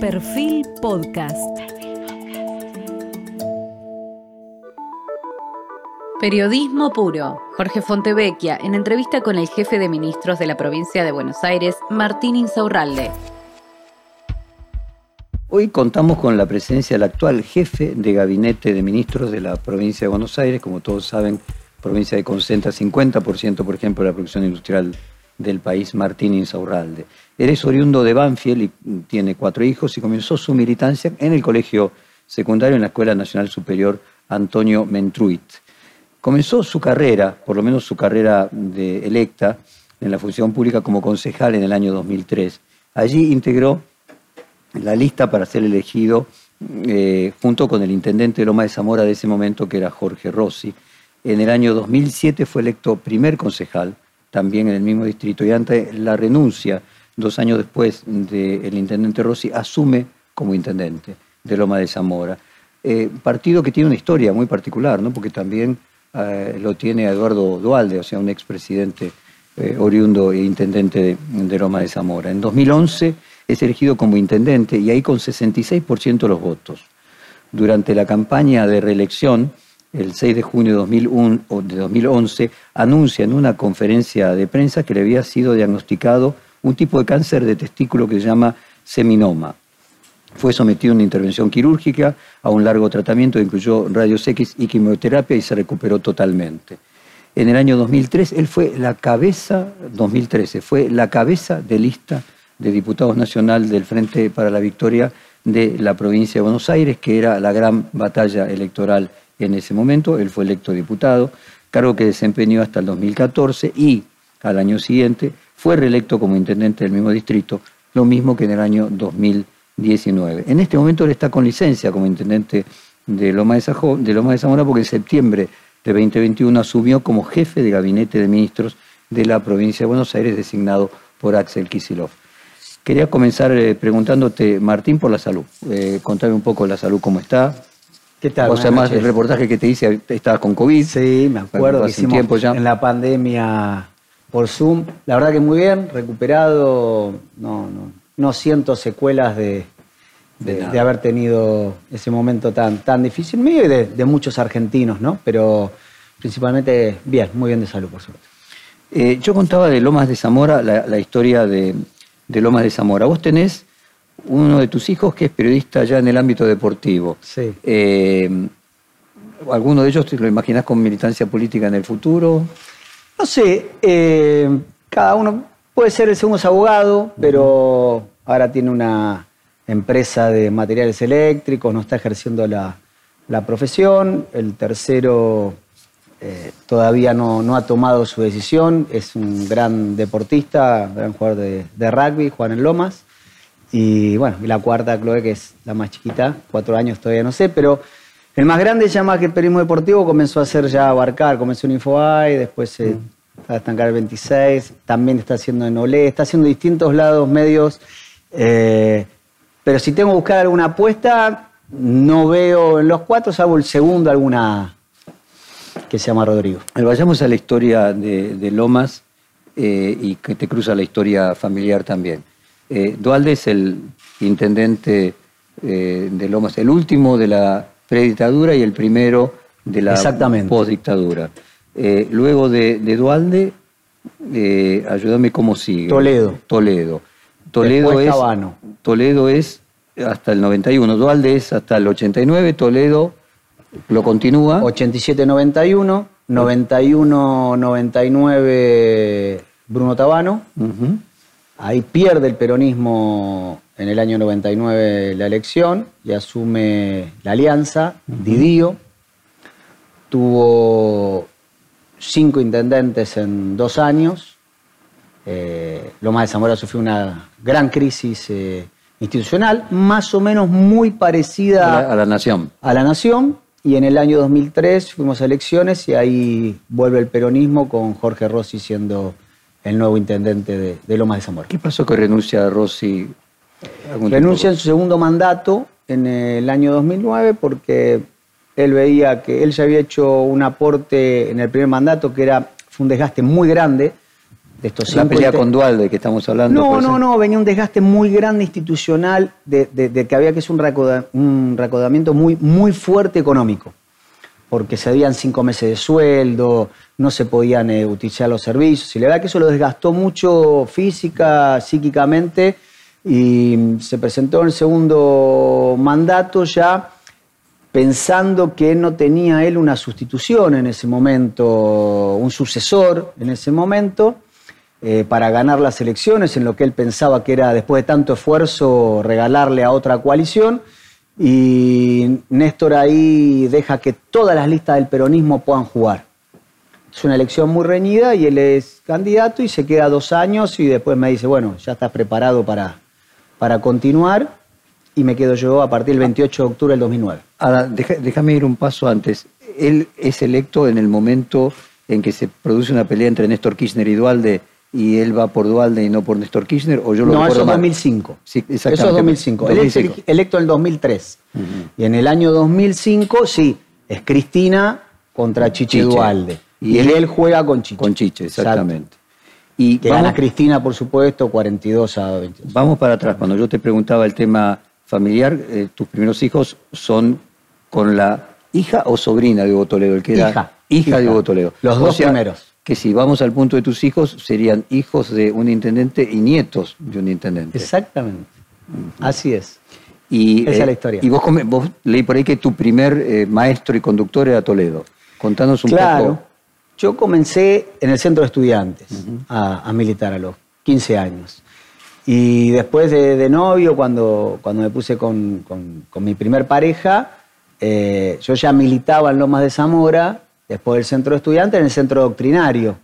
Perfil Podcast. Periodismo puro. Jorge Fontevecchia, en entrevista con el jefe de ministros de la provincia de Buenos Aires, Martín Insaurralde. Hoy contamos con la presencia del actual jefe de gabinete de ministros de la provincia de Buenos Aires, como todos saben, provincia que concentra 50%, por ejemplo, de la producción industrial del país, Martín Insaurralde. Él es oriundo de Banfield y tiene cuatro hijos y comenzó su militancia en el colegio secundario en la Escuela Nacional Superior Antonio Mentruit. Comenzó su carrera, por lo menos su carrera de electa en la función pública como concejal en el año 2003. Allí integró la lista para ser elegido eh, junto con el intendente de Loma de Zamora de ese momento, que era Jorge Rossi. En el año 2007 fue electo primer concejal, también en el mismo distrito, y ante la renuncia dos años después del intendente Rossi, asume como intendente de Loma de Zamora. Eh, partido que tiene una historia muy particular, ¿no? porque también eh, lo tiene Eduardo Dualde, o sea, un expresidente eh, oriundo e intendente de, Loma de Zamora. En 2011 es elegido como intendente y ahí con 66% de los votos. Durante la campaña de reelección, el 6 de junio de, 2001, de 2011, anuncia en una conferencia de prensa que le había sido diagnosticado un tipo de cáncer de testículo que se llama seminoma. Fue sometido a una intervención quirúrgica, a un largo tratamiento, incluyó rayos X y quimioterapia y se recuperó totalmente. En el año 2003, él fue la cabeza, 2013, fue la cabeza de lista de diputados nacional del Frente para la Victoria de la provincia de Buenos Aires, que era la gran batalla electoral en ese momento. Él fue electo diputado, cargo que desempeñó hasta el 2014 y al año siguiente fue reelecto como intendente del mismo distrito, lo mismo que en el año 2019. En este momento él está con licencia como intendente de Loma de, Zamora porque en septiembre de 2021 asumió como jefe de gabinete de ministros de la provincia de Buenos Aires designado por Axel Kisilov. Quería comenzar eh, preguntándote, Martín, por la salud. Eh, contame un poco la salud, cómo está. ¿Qué tal? O sea, más el reportaje que te hice, estabas con COVID. Sí, me acuerdo que hicimos tiempo ya. en la pandemia por Zoom. La verdad que muy bien, recuperado, no, no, no siento secuelas de, de, haber tenido ese momento tan, tan difícil mío y de, muchos argentinos, ¿no? Pero principalmente bien, muy bien de salud, por suerte. Eh, yo contaba de Lomas de Zamora, la, historia de, Lomas de Zamora. Vos tenés uno de tus hijos que es periodista ya en el ámbito deportivo. Sí. Eh, ¿Alguno de ellos te lo imaginás con militancia política en el futuro? No sé, eh, cada uno puede ser el segundo abogado, pero ahora tiene una empresa de materiales eléctricos, no está ejerciendo la, profesión. El tercero eh, todavía no, ha tomado su decisión, es un gran deportista, gran jugador de, rugby, Juan en Lomas. Y bueno, y la cuarta, Chloe, que es la más chiquita, cuatro años todavía no sé, pero el más grande, ya más que el periodismo deportivo, comenzó a hacer ya abarcar, comenzó en Infobae, después se mm. está estancar el 26, también está haciendo en Olé, está haciendo distintos lados, medios. Eh, pero si tengo que buscar alguna apuesta, no veo en los cuatro, salvo el segundo, alguna que se llama Rodrigo. Vayamos a la historia de, Lomas eh, y que te cruza la historia familiar también. Eh, Dualde es el intendente de Lomas, el último de la predictadura y el primero de la postdictadura. Eh, luego de, Dualde, eh, ayúdame cómo sigue. Toledo. Toledo. Toledo es, Toledo es hasta el 91, Dualde es hasta el 89, Toledo lo continúa. 87-91, 91-99 Bruno Tabano. Ahí pierde el peronismo en el año 99 la elección y asume la alianza, Didío. Tuvo cinco intendentes en dos años. Eh, Loma de Zamora sufrió una gran crisis eh, institucional, más o menos muy parecida a la, Nación. A la Nación. Y en el año 2003 fuimos a elecciones y ahí vuelve el peronismo con Jorge Rossi siendo el nuevo intendente de, de Lomas de Zamora. ¿Qué pasó que renuncia Rossi Renuncia en su segundo mandato en el año 2009 porque él veía que él ya había hecho un aporte en el primer mandato que era fue un desgaste muy grande de estos La pelea con Dualde que estamos hablando. No, no, ser. no, venía un desgaste muy grande institucional de, de- de que había que hacer un recaudamiento muy, muy fuerte económico, porque se habían cinco meses de sueldo, no se podían eh, utilizar los servicios, y la verdad que eso lo desgastó mucho física, psíquicamente, y se presentó en el segundo mandato ya pensando que no tenía él una sustitución en ese momento, un sucesor en ese momento, eh, para ganar las elecciones, en lo que él pensaba que era, después de tanto esfuerzo, regalarle a otra coalición. Y Néstor ahí deja que todas las listas del peronismo puedan jugar. Es una elección muy reñida y él es candidato y se queda dos años y después me dice, bueno, ya estás preparado para, para continuar y me quedo yo a partir del 28 de octubre del 2009. Ahora, déjame ir un paso antes. Él es electo en el momento en que se produce una pelea entre Néstor Kirchner y Dualde y él va por Dualde y no por Néstor Kirchner, o yo lo no, eso es mal? 2005. Sí, Eso es exactamente. 2005. Él es 2005. ele- electo en el 2003. Y en el año 2005, sí, es Cristina contra Chiche, Chiche. Dualde. Y Y, él- él, juega con Chiche. Con Chiche, Exacto. exactamente. Y Que vamos, gana Cristina, por supuesto, 42 a 22. vamos para atrás. Cuando yo te preguntaba el tema familiar, eh, tus primeros hijos son con la hija o sobrina de Hugo Toledo, el que era Hija, hija de. Hugo Toledo. Los O dos sea, primeros. Que si vamos al punto de tus hijos, serían hijos de un intendente y nietos de un intendente. Exactamente. Así es. Y, Esa es la historia. Y vos, leí por ahí que tu primer eh, maestro y conductor era Toledo. Contanos un claro. poco. Yo comencé en el centro de estudiantes a, a militar a los 15 años. Y después de, de novio, cuando, cuando me puse con, con- con mi primer pareja, eh, yo ya militaba en Lomas de Zamora, después del centro de estudiantes, en el centro doctrinario,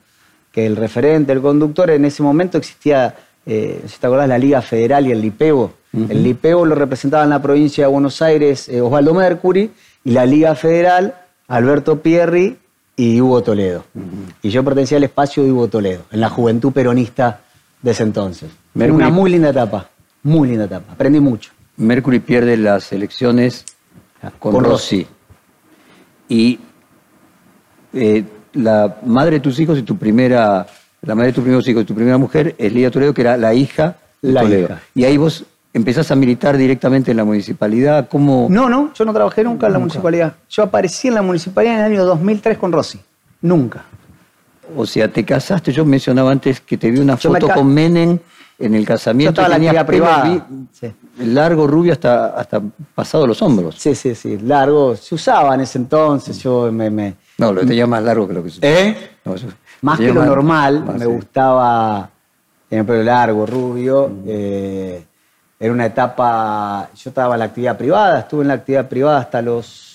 que el referente, el conductor, en ese momento existía, eh, si te acordás, la Liga Federal y el Lipeo. El Lipeo lo representaba en la provincia de Buenos Aires eh, Osvaldo Mercury y la Liga Federal Alberto Pierri y Hugo Toledo. Y yo pertenecía al espacio de Hugo Toledo, en la juventud peronista de ese entonces. Fue Mercury- Una muy linda etapa, muy linda etapa. Aprendí mucho. Mercury pierde las elecciones con, Con Rossi. Y eh, la madre de tus hijos y tu primera, la madre de tus primeros hijos y tu primera mujer es Lidia Toledo, que era la hija de La Toledo. hija. Y ahí vos empezás a militar directamente en la municipalidad. ¿Cómo? No, no, yo no trabajé nunca en la municipalidad. Yo aparecí en la municipalidad en el año 2003 con Rossi. Nunca. O sea, te casaste, yo mencionaba antes que te vi una Yo foto con Menem en el Yo casamiento. estaba en la pelo privada. vi- Sí. largo, rubio, hasta, hasta pasado los hombros. sí, sí, sí, largo. Se usaba en ese entonces, yo me... me- No, lo tenía más largo que lo que ¿Eh? No, eso- Más que lo normal, más, me sí. gustaba tener pelo largo, rubio. eh, era una etapa, yo estaba en la actividad privada, estuve en la actividad privada hasta los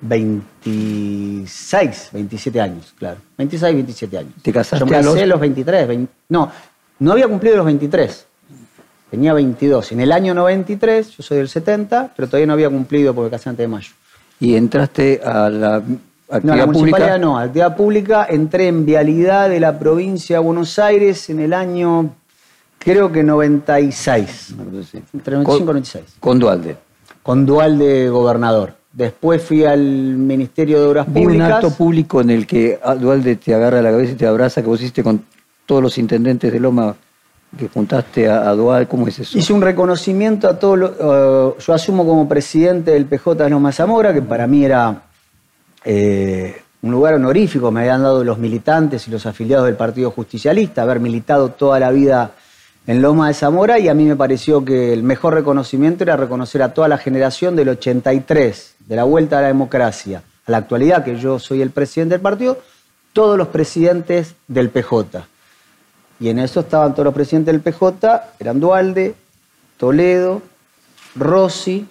26, 27 años, claro. 26, 27 años. ¿Te casaste Yo me a casé los- a los 23, 20 no, no había cumplido los 23. Tenía 22. En el año 93, yo soy del 70, pero todavía no había cumplido porque casé antes de mayo. Y entraste a la No, actividad la municipalidad pública. no, actividad pública. Entré en vialidad de la provincia de Buenos Aires en el año, creo que 96. Sí. Entre 95 y Con, 96. con Dualde. Con dual de gobernador. Después fui al Ministerio de Obras Vi un Públicas. acto público en el que Dualde te agarra la cabeza y te abraza, que vos hiciste con todos los intendentes de Loma, que juntaste a, a Dual. ¿Cómo es eso? Hice un reconocimiento a todos los. eh, yo asumo como presidente del PJ de Loma Zamora, que para mí era eh, un lugar honorífico. Me habían dado los militantes y los afiliados del Partido Justicialista, haber militado toda la vida en Loma de Zamora, y a mí me pareció que el mejor reconocimiento era reconocer a toda la generación del 83, de la vuelta a la democracia, a la actualidad, que yo soy el presidente del partido, todos los presidentes del PJ. Y en eso estaban todos los presidentes del PJ, eran Dualde, Toledo, Rossi,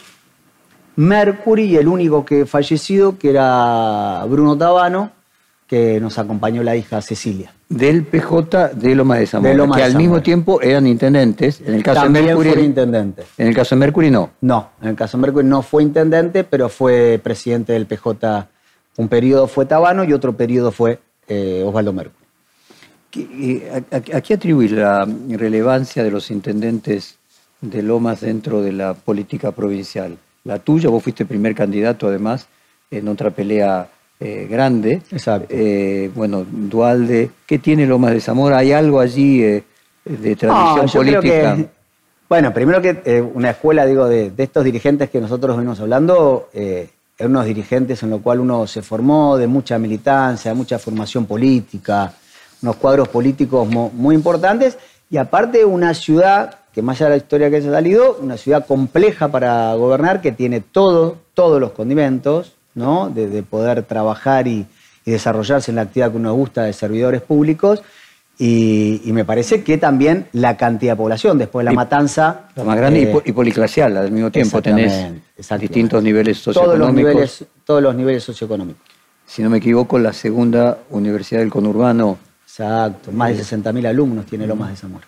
Mercury y el único que fallecido, que era Bruno Tabano, que nos acompañó la hija Cecilia. Del PJ de Loma de Zamora, De Loma que de al Zamora. mismo tiempo eran intendentes. En el caso También de Mercury. fue intendente. En el caso de Mercury no. No, en el caso de Mercury no fue intendente, pero fue presidente del PJ. Un periodo fue Tabano y otro periodo fue eh, Osvaldo Mercury. ¿Qué- eh, ¿A, a- a qué atribuís la relevancia de los intendentes de Lomas dentro de la política provincial? La tuya, vos fuiste primer candidato además en otra pelea eh, grande. Exacto. Eh, bueno, Dualde, ¿qué tiene Lomas de Zamora? ¿Hay algo allí eh, de tradición política? que- bueno, primero que eh, una escuela, digo, de, de estos dirigentes que nosotros venimos hablando, eh, eran unos dirigentes en los cuales uno se formó de mucha militancia, de mucha formación política, unos cuadros políticos muy importantes y aparte una ciudad, que más allá de la historia que haya salido, una ciudad compleja para gobernar, que tiene todo, todos los condimentos, ¿no? De, de poder trabajar y, y desarrollarse en la actividad que uno gusta de servidores públicos. Y, y me parece que también la cantidad de población, después de la Y- matanza. La más grande y eh, y, policlacial, al mismo tiempo tenés distintos niveles todos los socioeconómicos. niveles, todos los niveles socioeconómicos. Si no me equivoco, la segunda universidad del conurbano. Exacto. Más de 60.000 alumnos tiene Lomas de Zamora.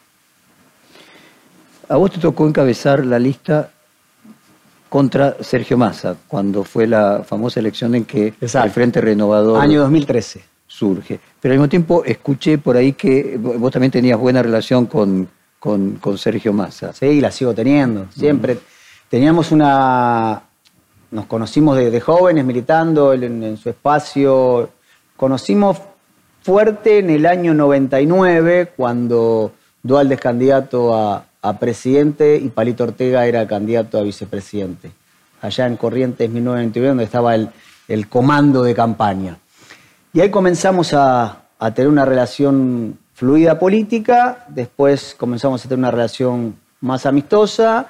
A vos te tocó encabezar la lista contra Sergio Massa, cuando fue la famosa elección en que Exacto. el Frente Renovador Año 2013. surge. Pero al mismo tiempo escuché por ahí que vos también tenías buena relación con, con, con Sergio Massa. Sí, la sigo teniendo. Siempre teníamos una. Nos conocimos de, de jóvenes militando en su espacio. Conocimos fuerte en el año 99, cuando Dualde es candidato a, presidente y Palito Ortega era candidato a vicepresidente. Allá en Corrientes 1999, donde estaba el, comando de campaña. Y ahí comenzamos a, a tener una relación fluida política, después comenzamos a tener una relación más amistosa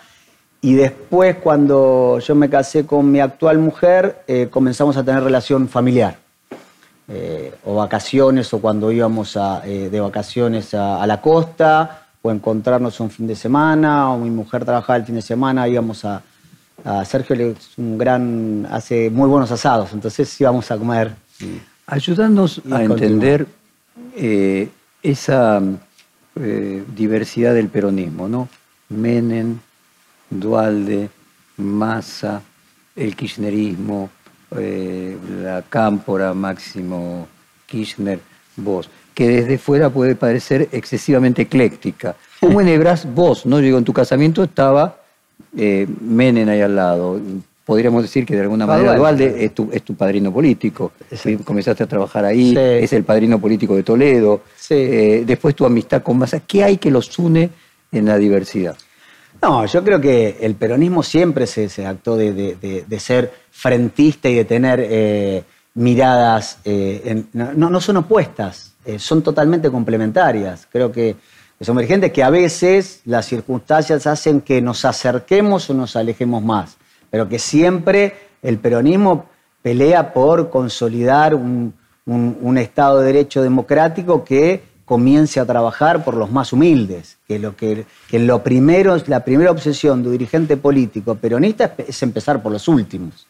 y después cuando yo me casé con mi actual mujer eh, comenzamos a tener relación familiar. Eh, o vacaciones o cuando íbamos a, eh, de vacaciones a, a la costa o encontrarnos un fin de semana o mi mujer trabajaba el fin de semana, íbamos a, a Sergio es un gran, hace muy buenos asados, entonces íbamos a comer. Ayúdanos Y a entender eh, esa diversidad del peronismo, ¿no? Menem, Dualde, Massa, el kirchnerismo, eh, la cámpora, Máximo Kirchner, vos, que desde fuera puede parecer excesivamente ecléctica. ¿Cómo enhebrás vos? ¿no? Digo, en tu casamiento estaba eh, Menem ahí al lado. Podríamos decir que de alguna manera Dualde. Dualde es tu, es tu padrino político. Sí. Comenzaste a trabajar ahí, Sí. es el padrino político de Toledo. Sí. Eh, después tu amistad con Massa. ¿Qué hay que los une en la diversidad? No, yo creo que el peronismo siempre se, se actó de, de- de- de ser frentista y de tener eh, miradas, eh, no, no son opuestas, eh, son totalmente complementarias. Creo que son emergentes que a veces las circunstancias hacen que nos acerquemos o nos alejemos más, pero que siempre el peronismo pelea por consolidar un, un- Estado de Derecho democrático que comience a trabajar por los más humildes, que lo, que, que lo primero, la primera obsesión de un dirigente político peronista es empezar por los últimos,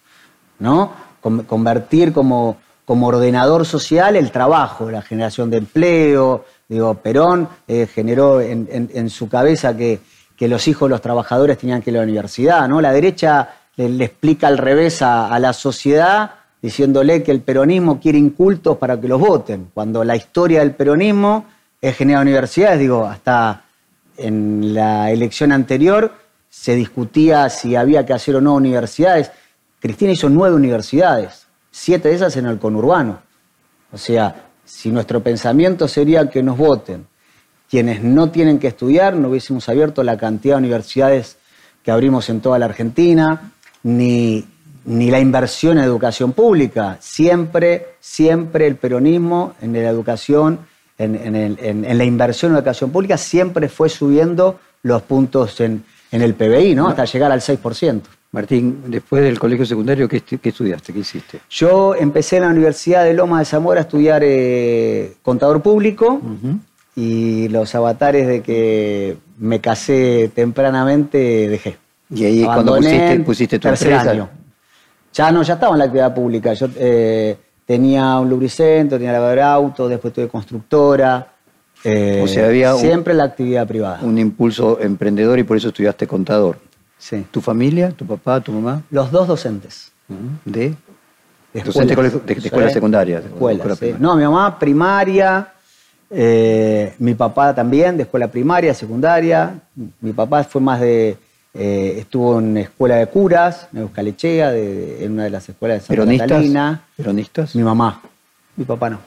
¿no? Con- convertir como, como ordenador social el trabajo, la generación de empleo. Digo, Perón eh, generó en, en- su cabeza que, que los hijos de los trabajadores tenían que ir a la universidad, ¿no? La derecha le, le explica al revés a, a la sociedad diciéndole que el peronismo quiere incultos para que los voten, cuando la historia del peronismo es generar universidades, digo, hasta en la elección anterior se discutía si había que hacer o no universidades. Cristina hizo nueve universidades, siete de esas en el conurbano. O sea, si nuestro pensamiento sería que nos voten quienes no tienen que estudiar, no hubiésemos abierto la cantidad de universidades que abrimos en toda la Argentina, ni, ni la inversión en educación pública. Siempre, siempre el peronismo en la educación, en, en el- en- en la inversión en educación pública, siempre fue subiendo los puntos en, en el PBI, ¿no? Hasta llegar al 6%. Martín, después del colegio secundario, ¿qué, estu- qué estudiaste? ¿Qué hiciste? Yo empecé en la Universidad de Loma de Zamora a estudiar eh, contador público y los avatares de que me casé tempranamente dejé. Y ahí cuando pusiste, tu tercer empresa. año. Ya no, ya estaba en la actividad pública. Yo eh, tenía un lubricentro, tenía lavadora de autos, después tuve constructora. eh, O sea, había un- siempre la actividad privada. Un impulso emprendedor y por eso estudiaste contador. Sí. ¿Tu familia, tu papá, tu mamá? Los dos docentes. ¿De? escuelas. de- de escuela secundaria, de escuela, escuela sí. No, mi mamá primaria, eh, mi papá también de escuela primaria, secundaria. Mi papá fue más de eh, estuvo en escuela de curas, en Euskalechea, de, en una de las escuelas de Santa ¿Peronistas? Catalina. ¿Peronistas? Mi mamá, mi papá no.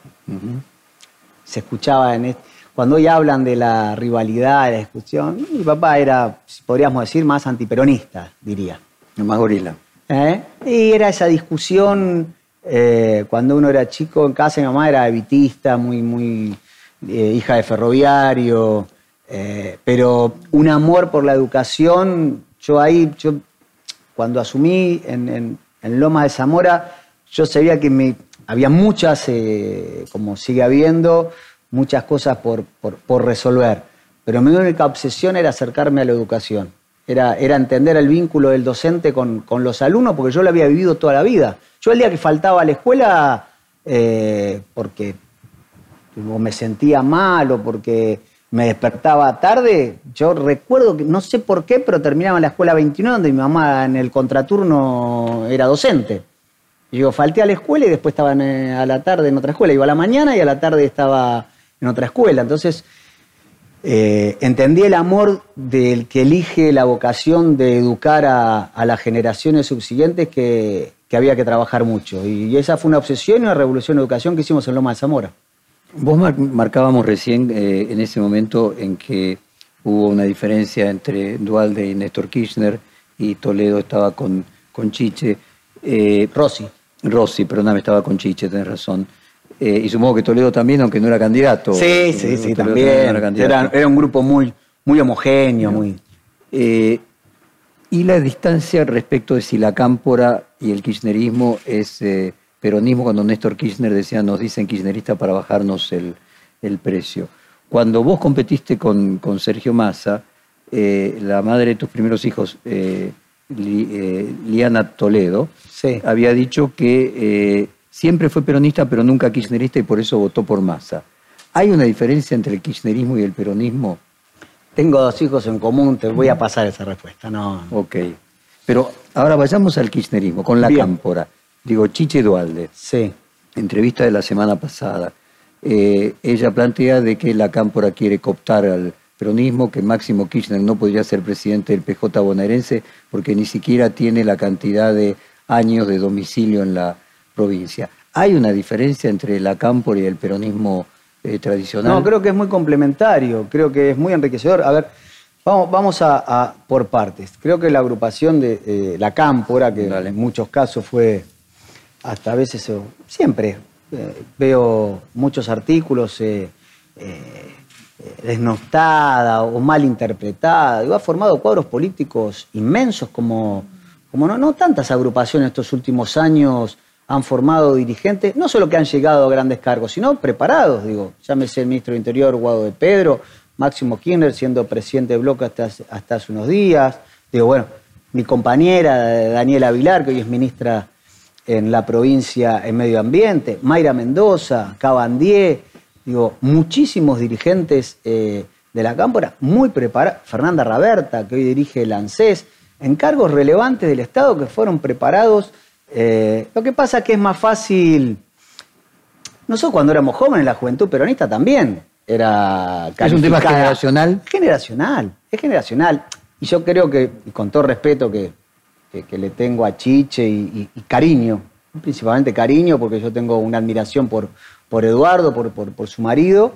Se escuchaba en est- cuando hoy hablan de la rivalidad, de la discusión, mi papá era, podríamos decir, más antiperonista, diría. Más gorila. ¿Eh? Y era esa discusión eh, cuando uno era chico en casa, mi mamá era evitista, muy, muy eh, hija de ferroviario, pero un amor por la educación, yo ahí, yo cuando asumí en, en- en Loma de Zamora, yo sabía que me, había muchas, como sigue habiendo, muchas cosas por, por- resolver, pero mi única obsesión era acercarme a la educación, era, era entender el vínculo del docente con, con los alumnos, porque yo lo había vivido toda la vida. Yo el día que faltaba a la escuela, eh, porque o me sentía mal o porque me despertaba tarde, yo recuerdo que no sé por qué, pero terminaba en la escuela 29 donde mi mamá en el contraturno era docente. Y yo falté a la escuela y después estaba eh, a la tarde en otra escuela. Iba a la mañana y a la tarde estaba en otra escuela. Entonces eh, entendí el amor del que elige la vocación de educar a, a las generaciones subsiguientes que, que había que trabajar mucho. Y esa fue una obsesión y una revolución de educación que hicimos en Loma de Zamora. Vos mar- marcábamos recién eh, en ese momento en que hubo una diferencia entre Dualde y Néstor Kirchner y Toledo estaba con, con Chiche. Eh, Rossi. Rossi, perdóname, estaba con Chiche, tenés razón. Eh, y supongo que Toledo también, aunque no era candidato. Sí, sí, sí, Toledo también. no Era, candidato. era un grupo muy, muy homogéneo, muy. Eh, y la distancia respecto de si la cámpora y el kirchnerismo es eh, peronismo, cuando Néstor Kirchner decía, nos dicen kirchneristas para bajarnos el, el precio. Cuando vos competiste con, con Sergio Massa, eh, la madre de tus primeros hijos, Li- Liana Toledo, Sí. había dicho que siempre fue peronista, pero nunca kirchnerista y por eso votó por Massa. ¿Hay una diferencia entre el kirchnerismo y el peronismo? Tengo dos hijos en común, te voy a pasar esa respuesta. No. Ok. Pero ahora vayamos al kirchnerismo, con la Bien. cámpora. Digo, Chiche Dualde, Sí. entrevista de la semana pasada. eh, ella plantea de que la cámpora quiere cooptar al peronismo, que Máximo Kirchner no podría ser presidente del PJ bonaerense porque ni siquiera tiene la cantidad de años de domicilio en la provincia. ¿Hay una diferencia entre la cámpora y el peronismo eh, tradicional? No, creo que es muy complementario, creo que es muy enriquecedor. A ver, vamos, vamos a, a- por partes. Creo que la agrupación de eh, la cámpora, que Dale. en muchos casos fue hasta a veces, siempre eh, veo muchos artículos desnostada o mal interpretada. Ha formado cuadros políticos inmensos como, como no, no tantas agrupaciones estos últimos años han formado dirigentes, no solo que han llegado a grandes cargos, sino preparados, digo, llámese el ministro de Interior Guado de Pedro, Máximo Kirchner siendo presidente de bloque hasta, hasta hace unos días, digo, bueno, mi compañera Daniela Vilar, que hoy es ministra en la provincia en medio ambiente, Mayra Mendoza, Cabandier, digo, muchísimos dirigentes eh, de la cámpora, muy preparados, Fernanda Raberta, que hoy dirige el ANSES, en cargos relevantes del Estado que fueron preparados. Eh, lo que pasa es que es más fácil, nosotros cuando éramos jóvenes, la juventud peronista también era ¿Es un tema generacional? Generacional, es generacional. Y yo creo que, y con todo respeto que, que- que le tengo a Chiche y, y- y cariño, principalmente cariño, porque yo tengo una admiración por, por Eduardo, por, por- por su marido,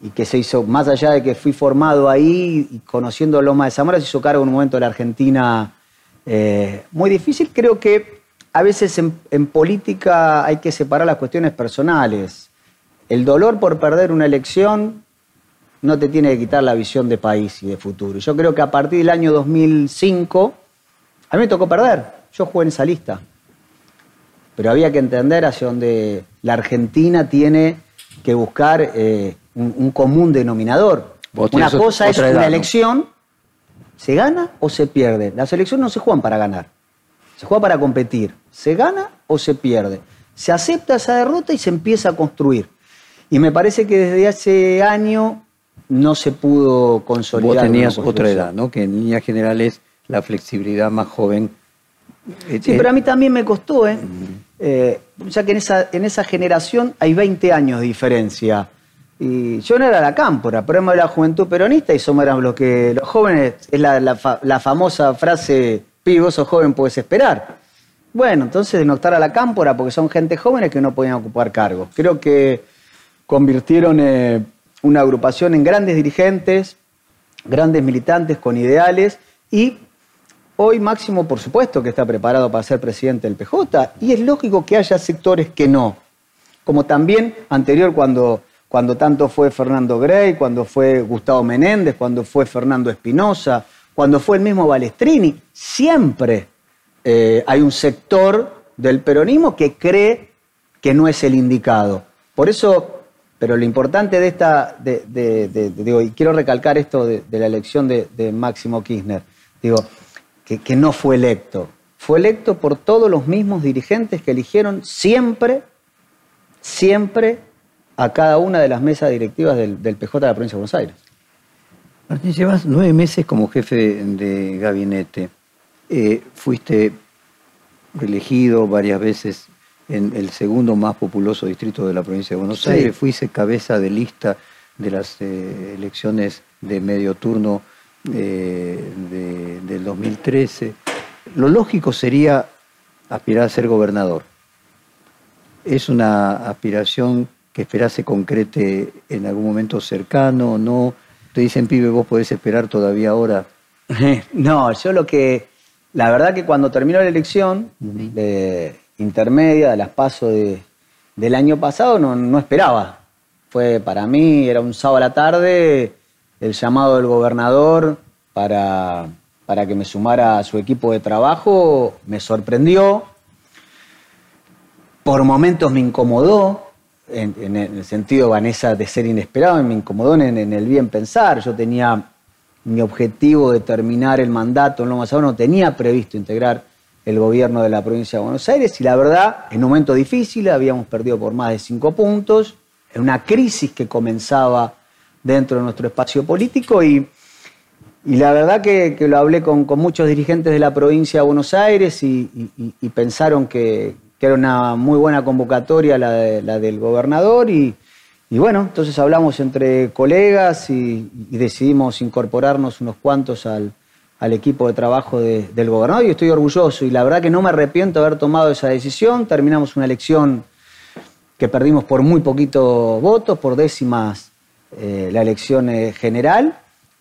y que se hizo, más allá de que fui formado ahí y conociendo Loma de Zamora, se hizo cargo en un momento de la Argentina eh, muy difícil. Creo que a veces en, en política hay que separar las cuestiones personales. El dolor por perder una elección no te tiene que quitar la visión de país y de futuro. Yo creo que a partir del año 2005, a mí me tocó perder. Yo jugué en esa lista. Pero había que entender hacia dónde la Argentina tiene que buscar eh, un, un común denominador. Una cosa es edad, una elección, ¿se gana o se pierde? Las elecciones no se juegan para ganar, se juega para competir. ¿Se gana o se pierde? Se acepta esa derrota y se empieza a construir. Y me parece que desde hace año no se pudo consolidar. Vos tenías otra edad, ¿no? Que en líneas generales la flexibilidad más joven. eh, Sí, eh, pero a mí también me costó, ¿eh? Eh, ya que en esa, en esa generación hay 20 años de diferencia. Y yo no era la cámpora, pero éramos la juventud peronista y somos éramos los que los jóvenes, es la, la, famosa frase, pibe, vos joven, puedes esperar. Bueno, entonces no estar a la cámpora porque son gente jóvenes que no podían ocupar cargos. Creo que convirtieron eh, una agrupación en grandes dirigentes, grandes militantes con ideales y hoy Máximo, por supuesto, que está preparado para ser presidente del PJ y es lógico que haya sectores que no. Como también anterior cuando, cuando tanto fue Fernando Grey, cuando fue Gustavo Menéndez, cuando fue Fernando Espinosa, cuando fue el mismo Balestrini, siempre eh, hay un sector del peronismo que cree que no es el indicado. Por eso, pero lo importante de esta, digo, y quiero recalcar esto de, la elección de, Máximo Kirchner, digo, que no fue electo. Fue electo por todos los mismos dirigentes que eligieron siempre, siempre a cada una de las mesas directivas del, PJ de la provincia de Buenos Aires. Martín, llevas nueve meses como jefe de gabinete. Eh, fuiste elegido varias veces en el segundo más populoso distrito de la provincia de Buenos Aires, fuiste cabeza de lista de las eh, elecciones de medio turno eh, del 2013. Lo lógico sería aspirar a ser gobernador. ¿Es una aspiración que esperás se concrete en algún momento cercano? ¿No? Te dicen, pibe, vos podés esperar todavía ahora. no, yo lo que la verdad que cuando terminó la elección de intermedia, de las pasos del año pasado, no, esperaba. Fue para mí, era un sábado a la tarde, el llamado del gobernador para, para que me sumara a su equipo de trabajo me sorprendió. Por momentos me incomodó, en, el sentido, Vanessa, de ser inesperado, me incomodó en, el bien pensar. Yo tenía mi objetivo de terminar el mandato en Loma Zamora no tenía previsto integrar el gobierno de la provincia de Buenos Aires y la verdad, en un momento difícil, habíamos perdido por más de cinco puntos, en una crisis que comenzaba dentro de nuestro espacio político y, y la verdad que, lo hablé con, muchos dirigentes de la provincia de Buenos Aires y, pensaron que, era una muy buena convocatoria la, la del gobernador y, bueno, entonces hablamos entre colegas y, decidimos incorporarnos unos cuantos al, equipo de trabajo del gobernador y estoy orgulloso y la verdad que no me arrepiento de haber tomado esa decisión. Terminamos una elección que perdimos por muy poquito votos, por décimas eh, la elección eh, general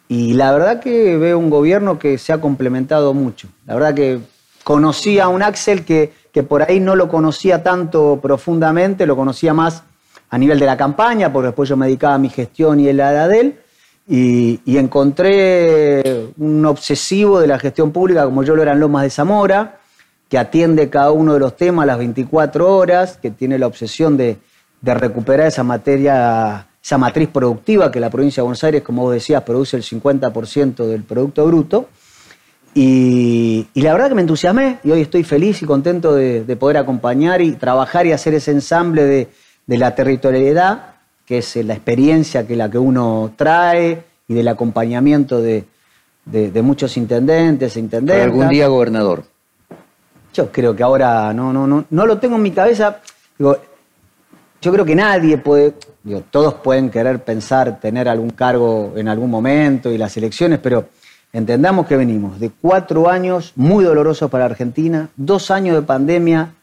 y la verdad que veo un gobierno que se ha complementado mucho. La verdad que conocí a un Axel que, que por ahí no lo conocía tanto profundamente, lo conocía más a nivel de la campaña, porque después yo me dedicaba a mi gestión y el la de él, y, encontré un obsesivo de la gestión pública, como yo lo era en Lomas de Zamora, que atiende cada uno de los temas a las 24 horas, que tiene la obsesión de, recuperar esa materia, esa matriz productiva que la provincia de Buenos Aires, como vos decías, produce el 50% del Producto Bruto. Y, la verdad que me entusiasmé y hoy estoy feliz y contento de poder acompañar y trabajar y hacer ese ensamble de, de la territorialidad, que es la experiencia que la que uno trae y del acompañamiento de, muchos intendentes e intendentes. ¿Algún día gobernador? Yo creo que ahora no, no, no, no lo tengo en mi cabeza. Digo, yo creo que nadie puede, digo, todos pueden querer pensar tener algún cargo en algún momento y las elecciones, pero entendamos que venimos de cuatro años muy dolorosos para Argentina, dos años de pandemia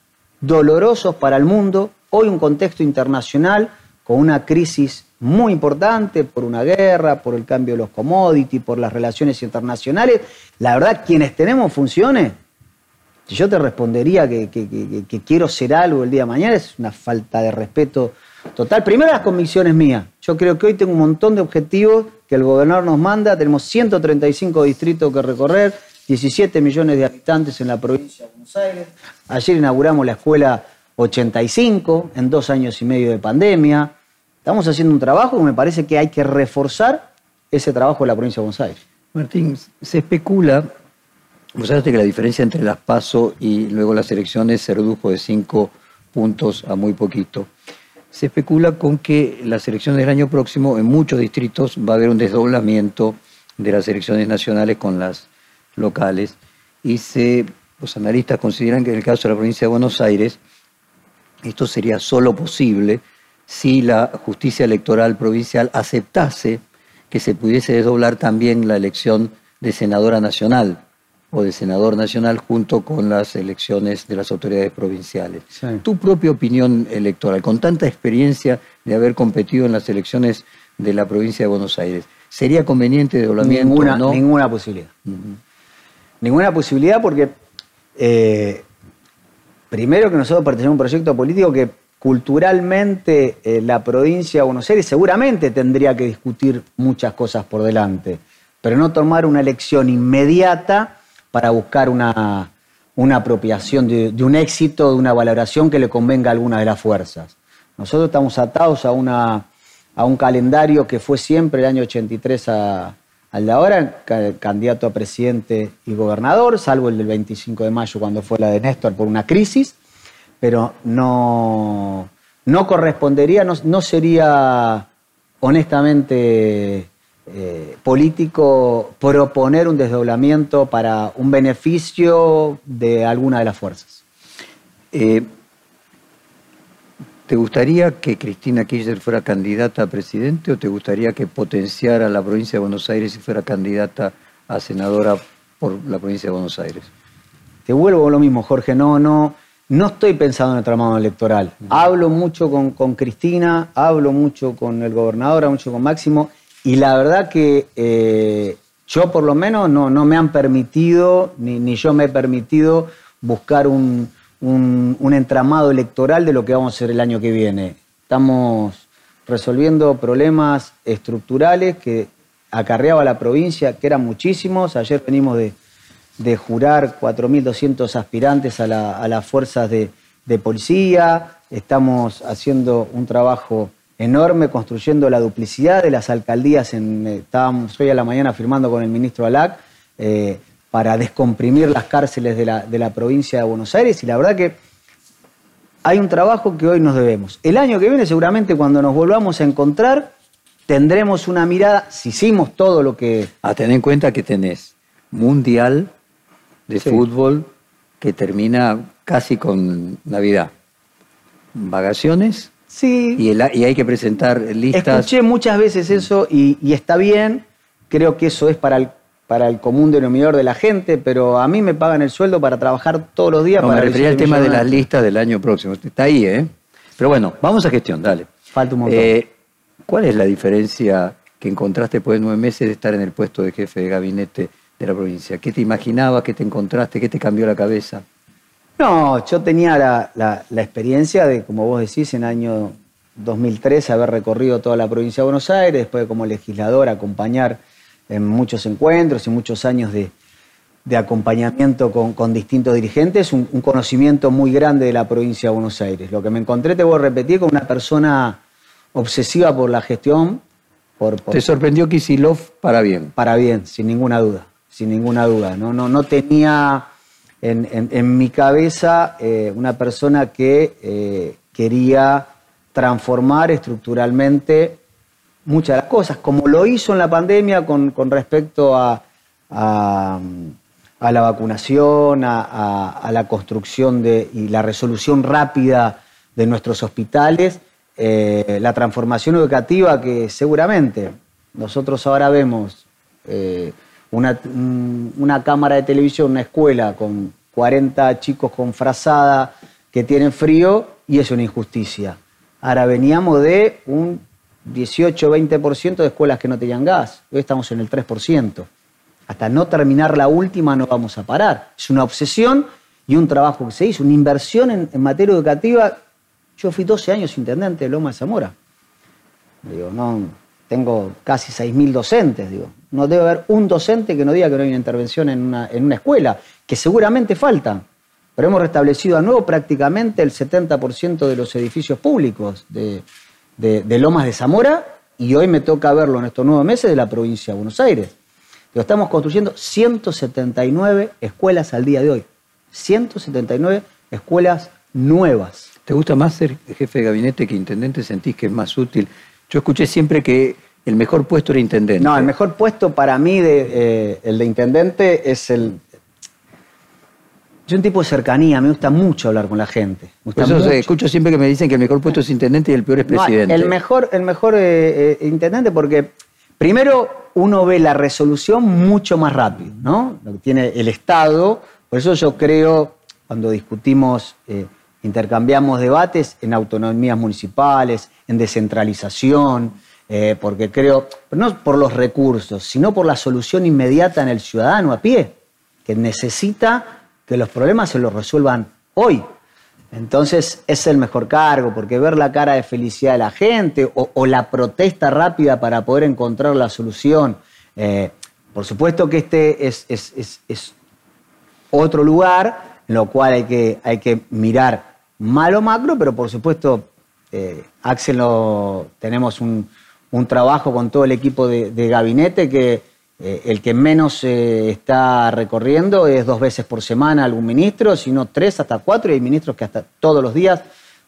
dolorosos para el mundo, hoy un contexto internacional con una crisis muy importante por una guerra, por el cambio de los commodities, por las relaciones internacionales. La verdad, quienes tenemos funciones, yo te respondería que, quiero ser algo el día de mañana, es una falta de respeto total. Primero las convicciones mías. Yo creo que hoy tengo un montón de objetivos que el gobernador nos manda. Tenemos 135 distritos que recorrer, 17 millones de habitantes en la provincia de Buenos Aires. Ayer inauguramos la escuela 85 en dos años y medio de pandemia. Estamos haciendo un trabajo que me parece que hay que reforzar ese trabajo de la provincia de Buenos Aires. Martín, se especula, vos sabés que la diferencia entre las PASO y luego las elecciones se redujo de cinco puntos a muy poquito. Se especula con que las elecciones del año próximo en muchos distritos va a haber un desdoblamiento de las elecciones nacionales con las locales. Y los analistas consideran que en el caso de la provincia de Buenos Aires esto sería solo posible si la justicia electoral provincial aceptase que se pudiese desdoblar también la elección de senadora nacional o de senador nacional junto con las elecciones de las autoridades provinciales. Tu propia opinión electoral, con tanta experiencia de haber competido en las elecciones de la provincia de Buenos Aires, ¿sería conveniente desdoblamiento ninguna, no? Ninguna posibilidad. Ninguna posibilidad porque, eh, primero que nosotros pertenecemos a un proyecto político que culturalmente eh, la provincia de Buenos Aires seguramente tendría que discutir muchas cosas por delante, pero no tomar una elección inmediata para buscar una, apropiación de, un éxito, de una valoración que le convenga a alguna de las fuerzas. Nosotros estamos atados a, una, a un calendario que fue siempre el año 83 a, al de ahora, candidato a presidente y gobernador, salvo el del 25 de mayo cuando fue la de Néstor por una crisis, pero no, no correspondería, no sería honestamente eh, político proponer un desdoblamiento para un beneficio de alguna de las fuerzas. Eh, ¿Te gustaría que Cristina Kirchner fuera candidata a presidente o te gustaría que potenciara la provincia de Buenos Aires y fuera candidata a senadora por la provincia de Buenos Aires? Te vuelvo a lo mismo, Jorge. No, no, no estoy pensando en el tramado electoral. Hablo mucho con, con Cristina, hablo mucho con el gobernador, hablo mucho con Máximo y la verdad que eh, yo por lo menos no, me han permitido, ni, yo me he permitido buscar un, entramado electoral de lo que vamos a hacer el año que viene. Estamos resolviendo problemas estructurales que acarreaba la provincia, que eran muchísimos. Ayer venimos de, jurar 4.200 aspirantes a, las fuerzas de, de policía. Estamos haciendo un trabajo enorme construyendo la duplicidad de las alcaldías. En, eh, estábamos hoy a la mañana firmando con el ministro Alac eh, para descomprimir las cárceles de la, provincia de Buenos Aires y la verdad que hay un trabajo que hoy nos debemos. El año que viene seguramente cuando nos volvamos a encontrar tendremos una mirada, si hicimos todo lo que... A tener en cuenta que tenés Mundial de Fútbol que termina casi con Navidad. Vacaciones Sí. Y, hay que presentar listas. Escuché muchas veces eso y, está bien. Creo que eso es para el, para el común denominador de la gente, pero a mí me pagan el sueldo para trabajar todos los días. No, para me refería al tema de las listas del año próximo. Está ahí, ¿eh? Pero bueno, vamos a gestión, dale. Falta un montón. Eh, ¿Cuál es la diferencia que encontraste después de nueve meses de estar en el puesto de jefe de gabinete de la provincia? ¿Qué te imaginabas? ¿Qué te encontraste? ¿Qué te cambió la cabeza? No, yo tenía la, experiencia de, como vos decís, en año 2003 haber recorrido toda la provincia de Buenos Aires, después como legislador acompañar en muchos encuentros y muchos años de, acompañamiento con, distintos dirigentes, un, conocimiento muy grande de la provincia de Buenos Aires. Lo que me encontré, te voy a repetir, con una persona obsesiva por la gestión. Por, ¿Te sorprendió Kisilov para bien? Para bien, sin ninguna duda, sin ninguna duda. No, no, no tenía en, mi cabeza eh, una persona que eh, quería transformar estructuralmente muchas de las cosas, como lo hizo en la pandemia con, respecto a, a, la vacunación, a, la construcción de, y la resolución rápida de nuestros hospitales, eh, la transformación educativa que seguramente nosotros ahora vemos una, una cámara de televisión, una escuela con 40 chicos con frazada que tienen frío y es una injusticia. Ahora veníamos de un 18-20% de escuelas que no tenían gas, hoy estamos en el 3%. Hasta no terminar la última no vamos a parar. Es una obsesión y un trabajo que se hizo, una inversión en, en materia educativa. Yo fui 12 años intendente de Loma de Zamora. Digo, no, tengo casi 6.000 docentes, digo. No debe haber un docente que no diga que no hay una intervención en una, en una escuela, que seguramente faltan. Pero hemos restablecido a nuevo prácticamente el 70% de los edificios públicos de, Lomas de Zamora y hoy me toca verlo en estos nueve meses de la provincia de Buenos Aires. Estamos construyendo 179 escuelas al día de hoy. 179 escuelas nuevas. ¿Te gusta más ser jefe de gabinete que intendente? ¿Sentís que es más útil? Yo escuché siempre que el mejor puesto era intendente. No, el mejor puesto para mí, de, eh, el de intendente, es el... Soy un tipo de cercanía, me gusta mucho hablar con la gente. Me gusta Por eso mucho. escucho siempre que me dicen que el mejor puesto es intendente y el peor es No, presidente. el mejor, el mejor eh, eh, intendente porque primero uno ve la resolución mucho más rápido, ¿no? Lo que tiene el Estado. Por eso yo creo, cuando discutimos, intercambiamos debates en autonomías municipales, en descentralización, eh, porque creo, no por los recursos, sino por la solución inmediata en el ciudadano a pie, que necesita que los problemas se los resuelvan hoy. Entonces es el mejor cargo, porque ver la cara de felicidad de la gente o, la protesta rápida para poder encontrar la solución. eh, por supuesto que este es, es- es- otro lugar en lo cual hay que, hay que mirar malo macro, pero por supuesto, eh, Axel, tenemos un, un trabajo con todo el equipo de, de gabinete que eh, el que menos eh, está recorriendo es dos veces por semana algún ministro, sino tres hasta cuatro, y hay ministros que hasta todos los días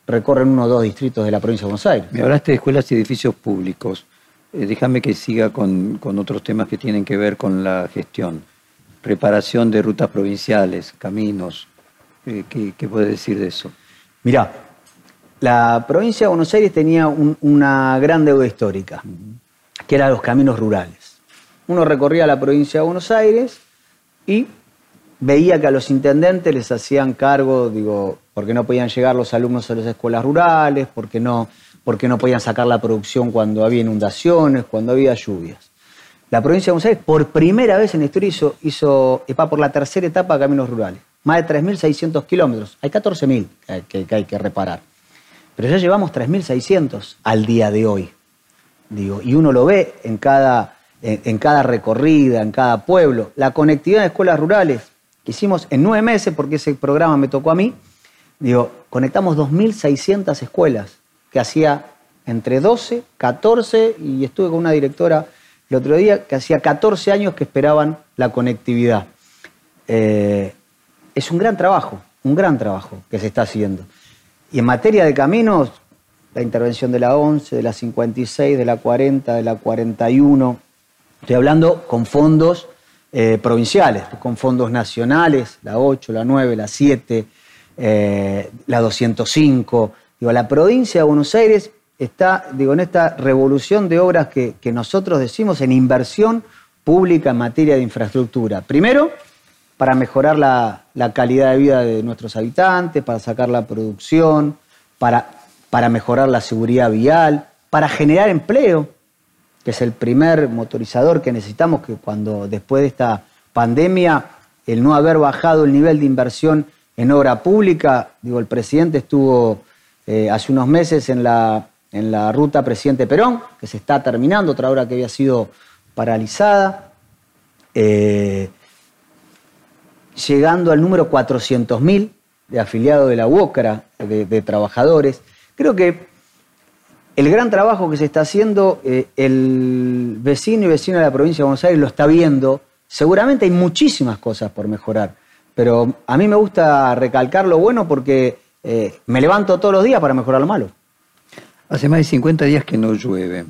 recorren uno o dos distritos de la provincia de Buenos Aires. Me hablaste de escuelas y edificios públicos. Eh, déjame que siga con, con otros temas que tienen que ver con la gestión. Preparación de rutas provinciales, caminos. ¿qué, qué puede decir de eso? Mirá, la provincia de Buenos Aires tenía un- una gran deuda histórica, que eran los caminos rurales. Uno recorría la provincia de Buenos Aires y veía que a los intendentes les hacían cargo, digo, porque no podían llegar los alumnos a las escuelas rurales, porque no, porque no podían sacar la producción cuando había inundaciones, cuando había lluvias. La provincia de Buenos Aires, por primera vez en la historia, hizo, hizo va por la tercera etapa de caminos rurales. Más de 3.600 kilómetros. Hay 14.000 que, que- que hay que reparar. Pero ya llevamos 3.600 al día de hoy. Digo, y uno lo ve en cada, en, cada recorrida, en cada pueblo. La conectividad de escuelas rurales que hicimos en nueve meses, porque ese programa me tocó a mí, digo, conectamos 2.600 escuelas, que hacía entre 12, 14, y estuve con una directora el otro día, que hacía 14 años que esperaban la conectividad. Eh, es un gran trabajo, un gran trabajo que se está haciendo. Y en materia de caminos, la intervención de la 11, de la 56, de la 40, de la 41, estoy hablando con fondos eh, provinciales, con fondos nacionales, la 8, la 9, la 7, eh, la 205. Digo, la provincia de Buenos Aires está, digo, en esta revolución de obras que, que nosotros decimos en inversión pública en materia de infraestructura. Primero, para mejorar la, calidad de vida de nuestros habitantes, para sacar la producción, para, para mejorar la seguridad vial, para generar empleo, que es el primer motorizador que necesitamos, que cuando después de esta pandemia, el no haber bajado el nivel de inversión en obra pública, digo, el presidente estuvo eh, hace unos meses en la, en la ruta Presidente Perón, que se está terminando, otra obra que había sido paralizada. Eh, llegando al número 400.000 de afiliados de la UOCRA, de, trabajadores. Creo que el gran trabajo que se está haciendo, eh, el vecino y vecina de la provincia de Buenos Aires lo está viendo. Seguramente hay muchísimas cosas por mejorar, pero a mí me gusta recalcar lo bueno porque eh, me levanto todos los días para mejorar lo malo. Hace más de 50 días que no llueve,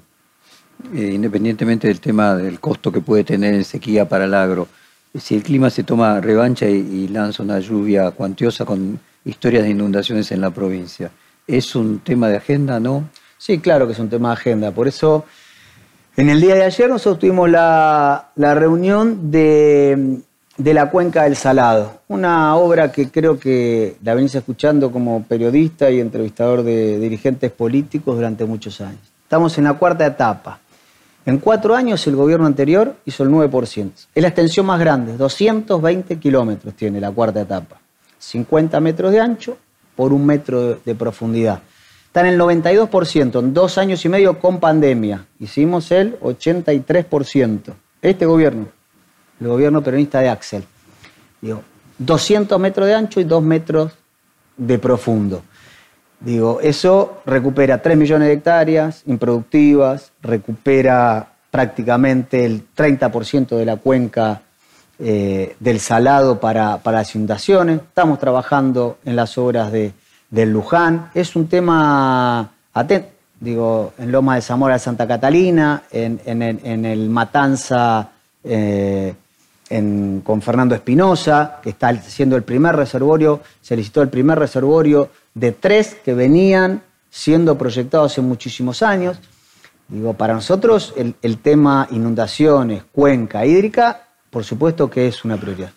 eh, independientemente del tema del costo que puede tener en sequía para el agro. Si el clima se toma revancha y, lanza una lluvia cuantiosa con historias de inundaciones en la provincia, ¿es un tema de agenda, no? Sí, claro que es un tema de agenda. Por eso, en el día de ayer nosotros tuvimos la, la reunión de, de la Cuenca del Salado, una obra que creo que la venís escuchando como periodista y entrevistador de dirigentes políticos durante muchos años. Estamos en la cuarta etapa. En cuatro años el gobierno anterior hizo el 9%. Es la extensión más grande, 220 kilómetros tiene la cuarta etapa. 50 metros de ancho por un metro de, profundidad. Está en el 92%, en dos años y medio con pandemia. Hicimos el 83%. Este gobierno, el gobierno peronista de Axel. Digo, 200 metros de ancho y 2 metros de profundo. Digo, eso recupera 3 millones de hectáreas improductivas, recupera prácticamente el 30% de la cuenca eh, del salado para, para las inundaciones. Estamos trabajando en las obras de, del Luján. Es un tema atento, digo, en Loma de Zamora de Santa Catalina, en, en el, Matanza, eh, con Fernando Espinosa, que está haciendo el primer reservorio, se licitó el primer reservorio de tres que venían siendo proyectados hace muchísimos años. Digo, para nosotros el, tema inundaciones, cuenca hídrica, por supuesto que es una prioridad.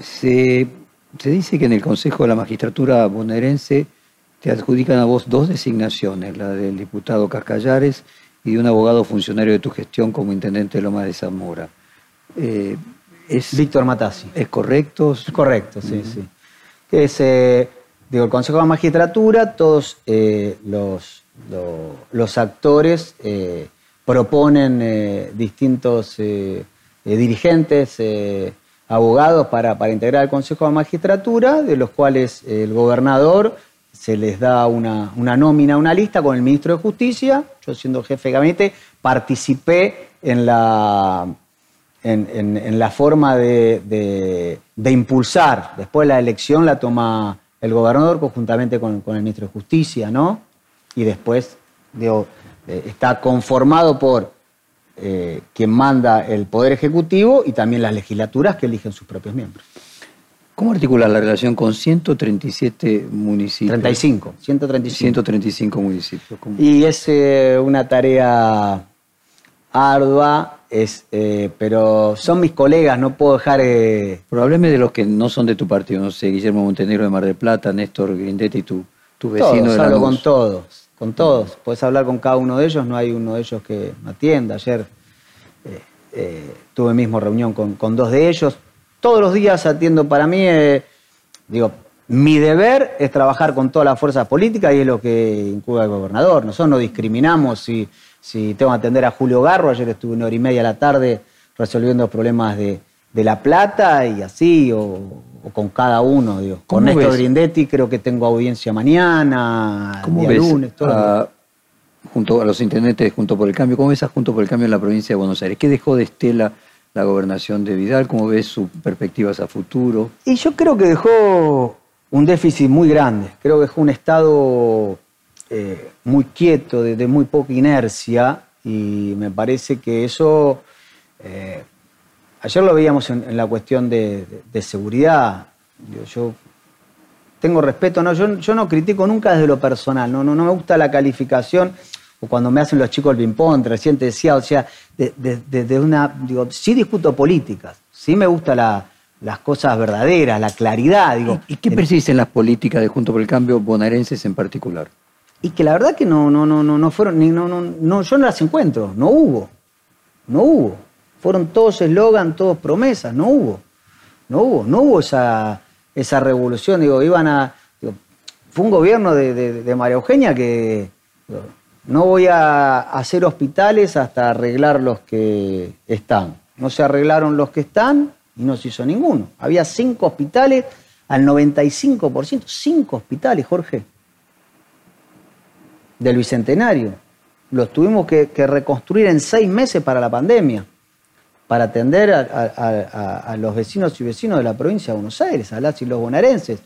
Se, se, dice que en el Consejo de la Magistratura bonaerense te adjudican a vos dos designaciones, la del diputado Cascallares y de un abogado funcionario de tu gestión como intendente de Loma de Zamora. Eh, es, Víctor Matassi. ¿Es correcto? Es correcto, sí, sí. es, eh, digo, el Consejo de Magistratura, todos eh, los, los, actores proponen distintos dirigentes, abogados para, para integrar el Consejo de Magistratura, de los cuales el gobernador se les da una, nómina, una lista con el ministro de Justicia. Yo siendo jefe de gabinete participé en la, en, la forma de, impulsar. Después la elección la toma el gobernador conjuntamente con, el ministro de Justicia, ¿no? Y después digo, eh, está conformado por eh, quien manda el Poder Ejecutivo y también las legislaturas que eligen sus propios miembros. ¿Cómo articular la relación con 137 municipios? 35, 135. 135 municipios. Y es eh, una tarea ardua, es, eh, pero son mis colegas, no puedo dejar... Eh... Probablemente de los que no son de tu partido, no sé, Guillermo Montenegro de Mar del Plata, Néstor Grindetti, tu, tu vecino todos, hablo con todos, con todos. Puedes hablar con cada uno de ellos, no hay uno de ellos que me atienda. Ayer eh, tuve mismo reunión con, con dos de ellos, todos los días atiendo para mí, eh, digo, mi deber es trabajar con todas las fuerzas políticas y es lo que incuba el gobernador. Nosotros no discriminamos si, si tengo que atender a Julio Garro, ayer estuve una hora y media a la tarde resolviendo problemas de, La Plata y así, o, con cada uno. Digo. Con Néstor Grindetti creo que tengo audiencia mañana, ¿Cómo ves lunes, todo. junto a los intendentes Junto por el Cambio, ¿cómo ves a Junto por el Cambio en la provincia de Buenos Aires? ¿Qué dejó de Estela la gobernación de Vidal? ¿Cómo ves sus perspectivas a futuro? Y yo creo que dejó un déficit muy grande. Creo que dejó un estado eh, muy quieto, de, muy poca inercia, y me parece que eso. Eh, ayer lo veíamos en, la cuestión de, seguridad. Yo, tengo respeto, no, yo, no critico nunca desde lo personal, no, no, no me gusta la calificación cuando me hacen los chicos el ping-pong, recién te decía, o sea, de, una, digo, sí discuto políticas, sí me gustan las cosas verdaderas, la claridad, digo. ¿Y, qué percibes en las políticas de Junto por el Cambio bonaerenses en particular? Y que la verdad que no, no, no, no, no fueron, ni, no, no, no, yo no las encuentro, no hubo, no hubo. Fueron todos eslogan, todos promesas, no hubo, no hubo, no hubo esa, esa revolución, digo, iban a, fue un gobierno de, María Eugenia que no voy a hacer hospitales hasta arreglar los que están. No se arreglaron los que están y no se hizo ninguno. Había cinco hospitales al 95%, cinco hospitales, Jorge, del Bicentenario. Los tuvimos que, reconstruir en seis meses para la pandemia, para atender a, los vecinos y vecinos de la provincia de Buenos Aires, a las y los bonaerenses.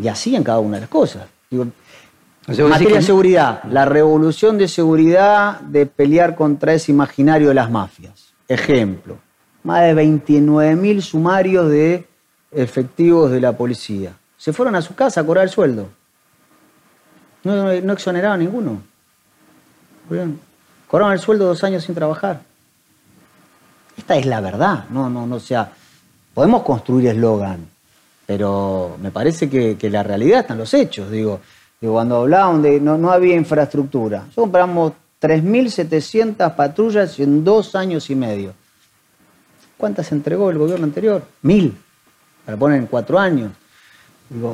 Y así en cada una de las cosas. Materia de seguridad, la revolución de seguridad de pelear contra ese imaginario de las mafias. Ejemplo, más de 29.000 sumarios de efectivos de la policía. Se fueron a su casa a cobrar el sueldo. No, no exoneraron a ninguno. Cobraron el sueldo dos años sin trabajar. Esta es la verdad. No, no, no, sea, podemos construir eslogan, pero me parece que, la realidad están los hechos. Digo, cuando hablaban de no, no había infraestructura, nosotros compramos 3.700 patrullas en dos años y medio. ¿Cuántas entregó el gobierno anterior? Mil. Para poner en cuatro años.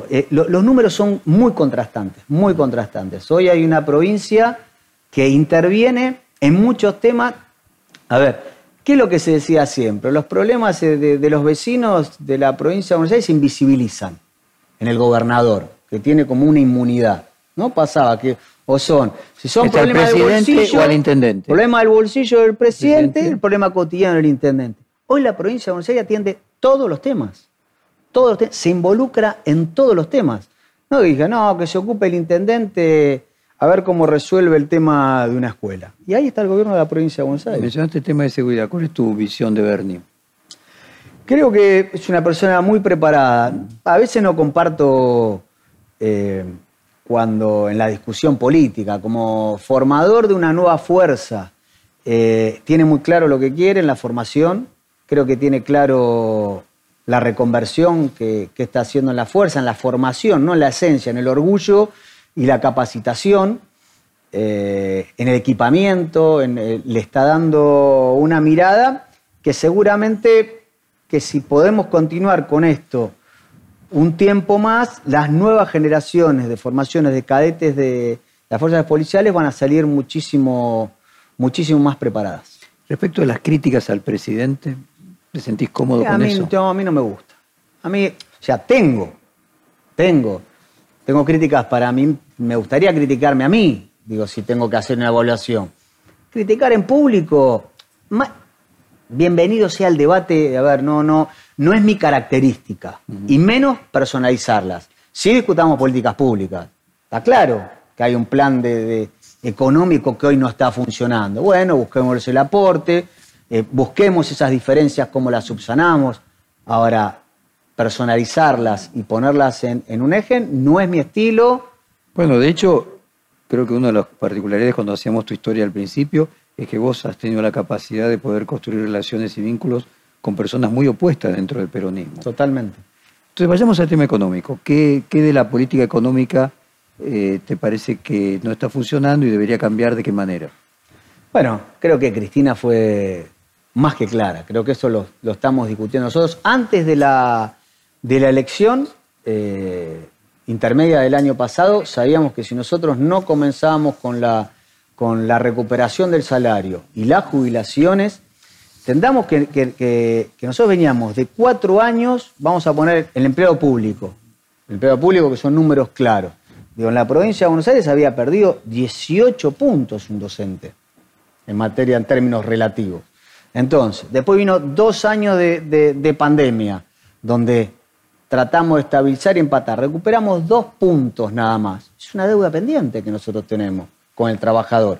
Eh, los números son muy contrastantes, muy contrastantes. Hoy hay una provincia que interviene en muchos temas. A ver, ¿qué es lo que se decía siempre? Los problemas de, de los vecinos de la provincia de Buenos Aires se invisibilizan en el gobernador que tiene como una inmunidad. ¿No? Pasaba que, o son, si son problemas del bolsillo. O al intendente. Problema del bolsillo del presidente, el problema cotidiano del intendente. Hoy la provincia de Buenos Aires atiende todos los temas. Todos se involucra en todos los temas. No diga, no, que se ocupe el intendente a ver cómo resuelve el tema de una escuela. Y ahí está el gobierno de la provincia de Buenos Aires. Mencionaste el tema de seguridad. ¿Cuál es tu visión de Bernie? Creo que es una persona muy preparada. A veces no comparto eh, cuando en la discusión política, como formador de una nueva fuerza, eh, tiene muy claro lo que quiere en la formación, creo que tiene claro la reconversión que, está haciendo en la fuerza, en la formación, no en la esencia, en el orgullo y la capacitación, eh, en el equipamiento, le está dando una mirada que seguramente que si podemos continuar con esto un tiempo más, las nuevas generaciones de formaciones de cadetes de las fuerzas policiales van a salir muchísimo, muchísimo más preparadas. Respecto a las críticas al presidente, ¿te sentís cómodo con eso? No, a mí no me gusta. A mí, o sea, tengo, tengo, tengo críticas para mí, me gustaría criticarme a mí, digo, si tengo que hacer una evaluación. Criticar en público, bienvenido sea el debate, a ver, no, no, no es mi característica, y menos personalizarlas. Si discutamos políticas públicas, está claro que hay un plan de, económico que hoy no está funcionando. Bueno, busquemos el aporte, eh, busquemos esas diferencias, cómo las subsanamos. Ahora, personalizarlas y ponerlas en, en un eje no es mi estilo. Bueno, de hecho, creo que una de las particularidades cuando hacíamos tu historia al principio es que vos has tenido la capacidad de poder construir relaciones y vínculos con personas muy opuestas dentro del peronismo. Totalmente. Entonces vayamos al tema económico. ¿Qué, de la política económica eh, te parece que no está funcionando y debería cambiar de qué manera? Bueno, creo que Cristina fue más que clara. Creo que eso lo, estamos discutiendo nosotros. Antes de la, de la elección eh, intermedia del año pasado, sabíamos que si nosotros no comenzábamos con la con la recuperación del salario y las jubilaciones, tendamos que, nosotros veníamos de cuatro años, vamos a poner el empleo público, el empleo público que son números claros. Digo, en la provincia de Buenos Aires había perdido 18 puntos un docente en materia en términos relativos. Entonces, después vino dos años de, de pandemia, donde tratamos de estabilizar y empatar. Recuperamos dos puntos nada más. Es una deuda pendiente que nosotros tenemos con el trabajador.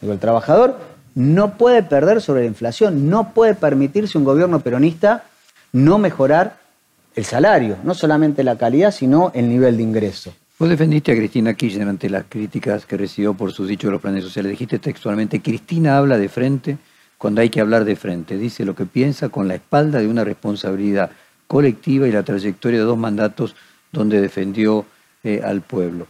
Digo, el trabajador no puede perder sobre la inflación, no puede permitirse un gobierno peronista no mejorar el salario, no solamente la calidad, sino el nivel de ingreso. Vos defendiste a Cristina Kirchner ante las críticas que recibió por sus dichos de los planes sociales. Dijiste textualmente, Cristina habla de frente cuando hay que hablar de frente. Dice lo que piensa con la espalda de una responsabilidad colectiva y la trayectoria de dos mandatos donde defendió eh, al pueblo.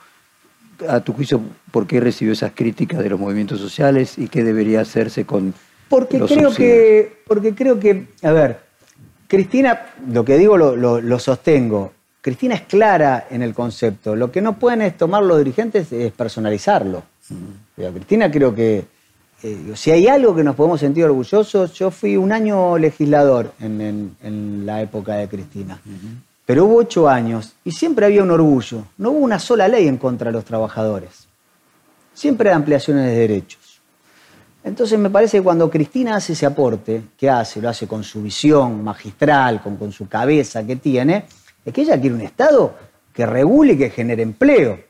A tu juicio, por qué recibió esas críticas de los movimientos sociales y qué debería hacerse con porque creo que Porque creo que, a ver, Cristina, lo que digo lo, sostengo, Cristina es clara en el concepto, lo que no pueden es tomar los dirigentes es personalizarlo. Cristina creo que, eh, si hay algo que nos podemos sentir orgullosos, yo fui un año legislador en, la época de Cristina. Pero hubo ocho años y siempre había un orgullo. No hubo una sola ley en contra de los trabajadores. Siempre hay ampliaciones de derechos. Entonces me parece que cuando Cristina hace ese aporte, que hace, lo hace con su visión magistral, con, con su cabeza que tiene, es que ella quiere un Estado que regule y que genere empleo.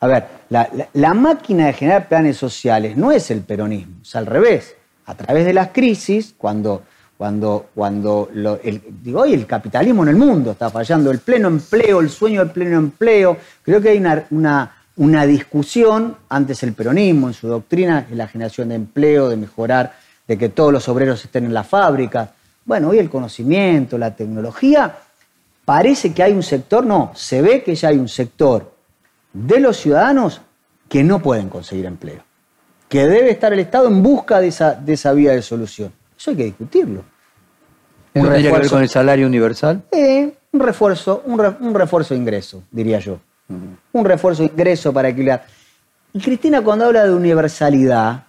A ver, la, máquina de generar planes sociales no es el peronismo, es al revés. A través de las crisis, cuando cuando, cuando digo, hoy el capitalismo en el mundo está fallando, el pleno empleo, el sueño del pleno empleo. Creo que hay una, una, discusión, antes el peronismo en su doctrina, es la generación de empleo, de mejorar, de que todos los obreros estén en la fábrica. Bueno, hoy el conocimiento, la tecnología, parece que hay un sector, no, se ve que ya hay un sector de los ciudadanos que no pueden conseguir empleo, que debe estar el Estado en busca de esa, de esa vía de solución. Eso hay que discutirlo. ¿Un ¿Tendría que ver con el salario universal? Eh, un refuerzo, un, refuerzo de ingreso, diría yo. Un refuerzo de ingreso para equilibrar. Y Cristina cuando habla de universalidad,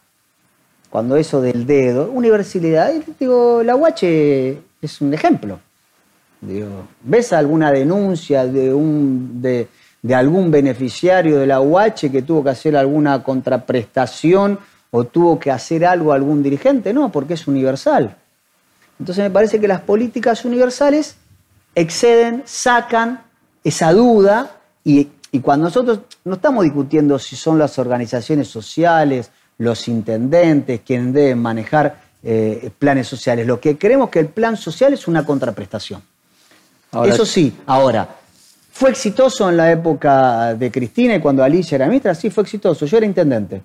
cuando eso del dedo, universalidad, digo, la Guache es un ejemplo. Digo, ¿Ves alguna denuncia de, un, de, de algún beneficiario de la UH que tuvo que hacer alguna contraprestación o tuvo que hacer algo algún dirigente, no, porque es universal. Entonces me parece que las políticas universales exceden, sacan esa duda y Y cuando nosotros no estamos discutiendo si son las organizaciones sociales, los intendentes quienes deben manejar eh, planes sociales, lo que creemos que el plan social es una contraprestación. Eso sí, ahora, ¿fue exitoso en la época de Cristina y cuando Alicia era ministra? Sí, fue exitoso. Yo era intendente.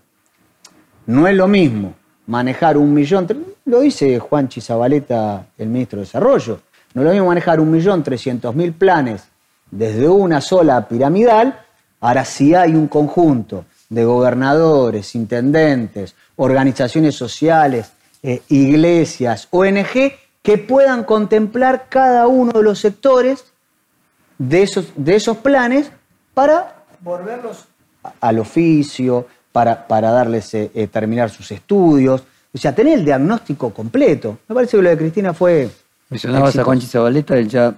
No es lo mismo manejar un millón, lo dice Juan Chizabaleta, el ministro de Desarrollo, no es lo mismo manejar un millón trescientos mil planes desde una sola piramidal, ahora si hay un conjunto de gobernadores, intendentes, organizaciones sociales, eh, iglesias, ONG, que puedan contemplar cada uno de los sectores de esos, de esos planes para volverlos al oficio, para, para darles eh, eh, terminar sus estudios. O sea, tener el diagnóstico completo. Me parece que lo de Cristina fue. Mencionabas a Juanchi Zabaleta, él ya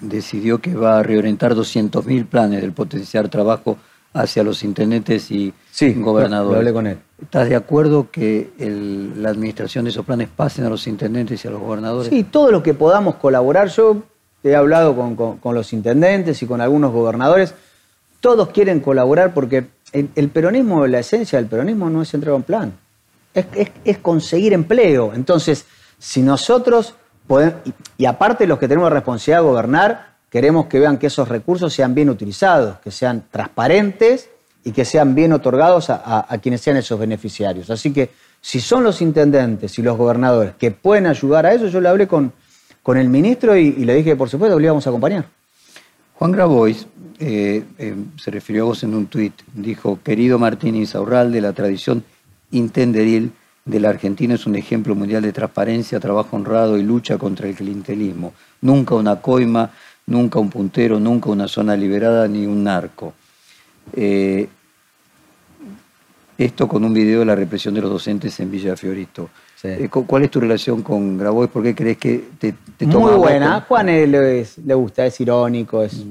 decidió que va a reorientar 200.000 planes del potenciar trabajo hacia los intendentes y gobernadores. Lo hablé con él. ¿Estás de acuerdo que la administración de esos planes pasen a los intendentes y a los gobernadores? Sí, todo lo que podamos colaborar. Yo he hablado con, los intendentes y con algunos gobernadores. Todos quieren colaborar porque el, peronismo, la esencia del peronismo no es entregar un plan, es, conseguir empleo. Entonces, si nosotros podemos, y, aparte los que tenemos responsabilidad de gobernar, Queremos que vean que esos recursos sean bien utilizados, que sean transparentes y que sean bien otorgados a, quienes sean esos beneficiarios. Así que si son los intendentes y los gobernadores que pueden ayudar a eso, yo le hablé con, con el ministro y, le dije por supuesto le íbamos a acompañar. Juan Grabois eh, eh, se refirió a vos en un tuit, dijo, querido Martín Insaurralde, la tradición intenderil de la Argentina es un ejemplo mundial de transparencia, trabajo honrado y lucha contra el clientelismo. Nunca una coima, nunca un puntero, nunca una zona liberada ni un narco. Eh, esto con un video de la represión de los docentes en Villa Fiorito. Eh, ¿Cuál es tu relación con Grabois? ¿Por qué crees que te, te Muy buena. Juan le, gusta, es irónico. Es,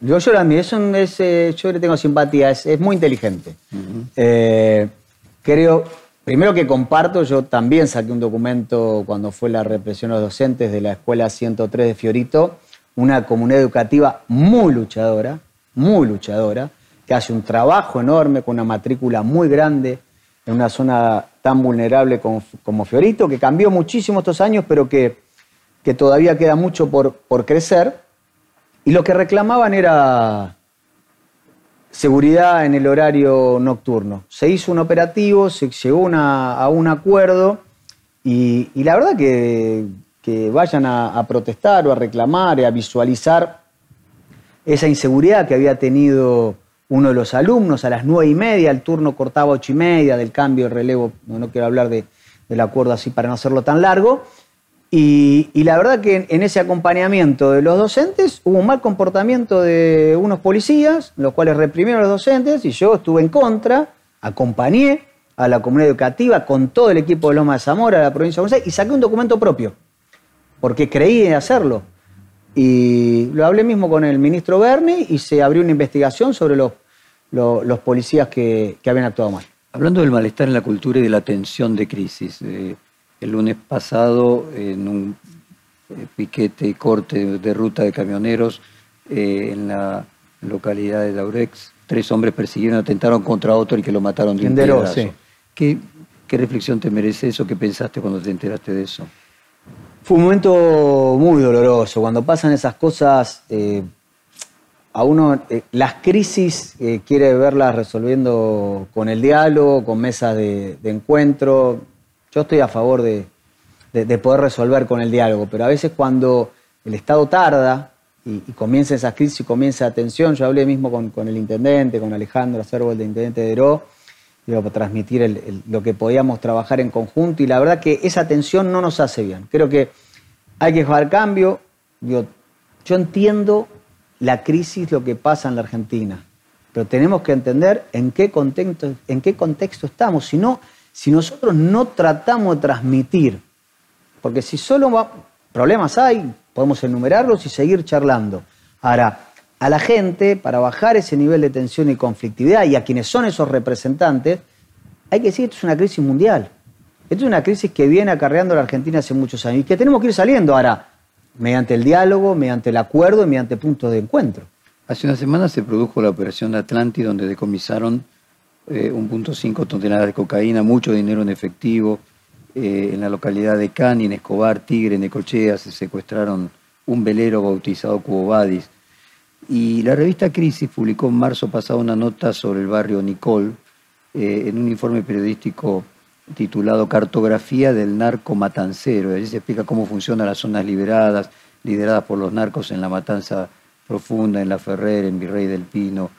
Yo, yo, es eh, yo le tengo simpatía, es, muy inteligente. creo, primero que comparto, yo también saqué un documento cuando fue la represión de los docentes de la Escuela 103 de Fiorito una comunidad educativa muy luchadora, muy luchadora, que hace un trabajo enorme con una matrícula muy grande en una zona tan vulnerable como, Fiorito, que cambió muchísimo estos años, pero que, que todavía queda mucho por, por, crecer. Y lo que reclamaban era seguridad en el horario nocturno. Se hizo un operativo, se llegó a un acuerdo y la verdad que que vayan a, protestar o a reclamar y a visualizar esa inseguridad que había tenido uno de los alumnos a las nueve y media, el turno cortaba ocho y media del cambio, el relevo, no, quiero hablar del acuerdo así para no hacerlo tan largo. Y, la verdad que en, ese acompañamiento de los docentes hubo un mal comportamiento de unos policías, los cuales reprimieron a los docentes, y yo estuve en contra, acompañé a la comunidad educativa con todo el equipo de Loma de Zamora, de la provincia de Buenos Aires, y saqué un documento propio porque creí en hacerlo. Y lo hablé mismo con el ministro Berni y se abrió una investigación sobre los, los, policías que, habían actuado mal. Hablando del malestar en la cultura y de la tensión de crisis, eh, el lunes pasado en un eh, piquete y corte de ruta de camioneros eh, en la localidad de Daurex, tres hombres persiguieron, atentaron contra otro y que lo mataron de un sí. ¿Qué, ¿Qué reflexión te merece eso? ¿Qué pensaste cuando te enteraste de eso? Fue un momento muy doloroso. Cuando pasan esas cosas, eh, a uno eh, las crisis eh, quiere verlas resolviendo con el diálogo, con mesas de, encuentro. Yo estoy a favor de, poder resolver con el diálogo, pero a veces cuando el Estado tarda y, comienza esas crisis y comienza la tensión, yo hablé mismo con, el intendente, con Alejandro Acervo, el intendente de Heró, iba a transmitir lo que podíamos trabajar en conjunto y la verdad que esa tensión no nos hace bien. Creo que hay que jugar cambio. Yo entiendo la crisis, lo que pasa en la Argentina, pero tenemos que entender en qué contexto, en qué contexto estamos. Si, si nosotros no tratamos de transmitir, porque si solo problemas hay, podemos enumerarlos y seguir charlando. Ahora, a la gente para bajar ese nivel de tensión y conflictividad y a quienes son esos representantes, hay que decir esto es una crisis mundial. Esto es una crisis que viene acarreando la Argentina hace muchos años y que tenemos que ir saliendo ahora mediante el diálogo, mediante el acuerdo y mediante puntos de encuentro. Hace una semana se produjo la operación Atlantis, donde decomisaron eh, 1.5 toneladas de cocaína, mucho dinero en efectivo. Eh, en la localidad de Cani, en Escobar, Tigre, en Ecochea, se secuestraron un velero bautizado Cubo Y la revista Crisis publicó en marzo pasado una nota sobre el barrio Nicol, eh, en un informe periodístico titulado Cartografía del narco matancero. Allí se explica cómo funcionan las zonas liberadas, lideradas por los narcos en la matanza profunda, en La Ferrer, en Virrey del Pino.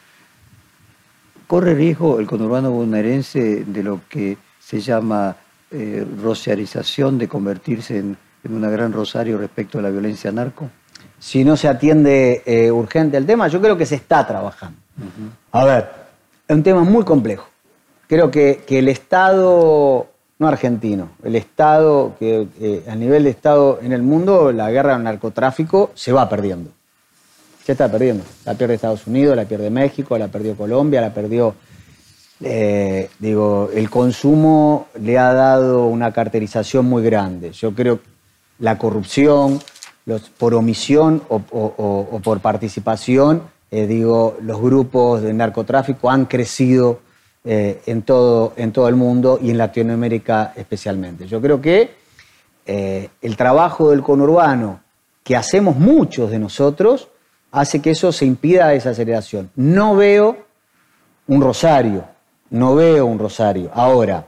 Corre riesgo el conurbano bonaerense de lo que se llama eh, rociarización, de convertirse en, una gran rosario respecto a la violencia narco? Si no se atiende eh, urgente el tema, yo creo que se está trabajando. A ver, es un tema muy complejo. Creo que, el Estado, no argentino, el Estado, que eh, a nivel de Estado en el mundo, la guerra al narcotráfico se va perdiendo. Se está perdiendo. La pierde Estados Unidos, la pierde México, la perdió Colombia, la perdió eh, digo, el consumo le ha dado una carterización muy grande. Yo creo que la corrupción, por omisión o, por participación, eh, digo, los grupos de narcotráfico han crecido eh, en, todo, en todo el mundo y en Latinoamérica especialmente. Yo creo que el trabajo del conurbano, que hacemos muchos de nosotros, hace que eso se impida esa aceleración. No veo un rosario, no veo un rosario. Ahora,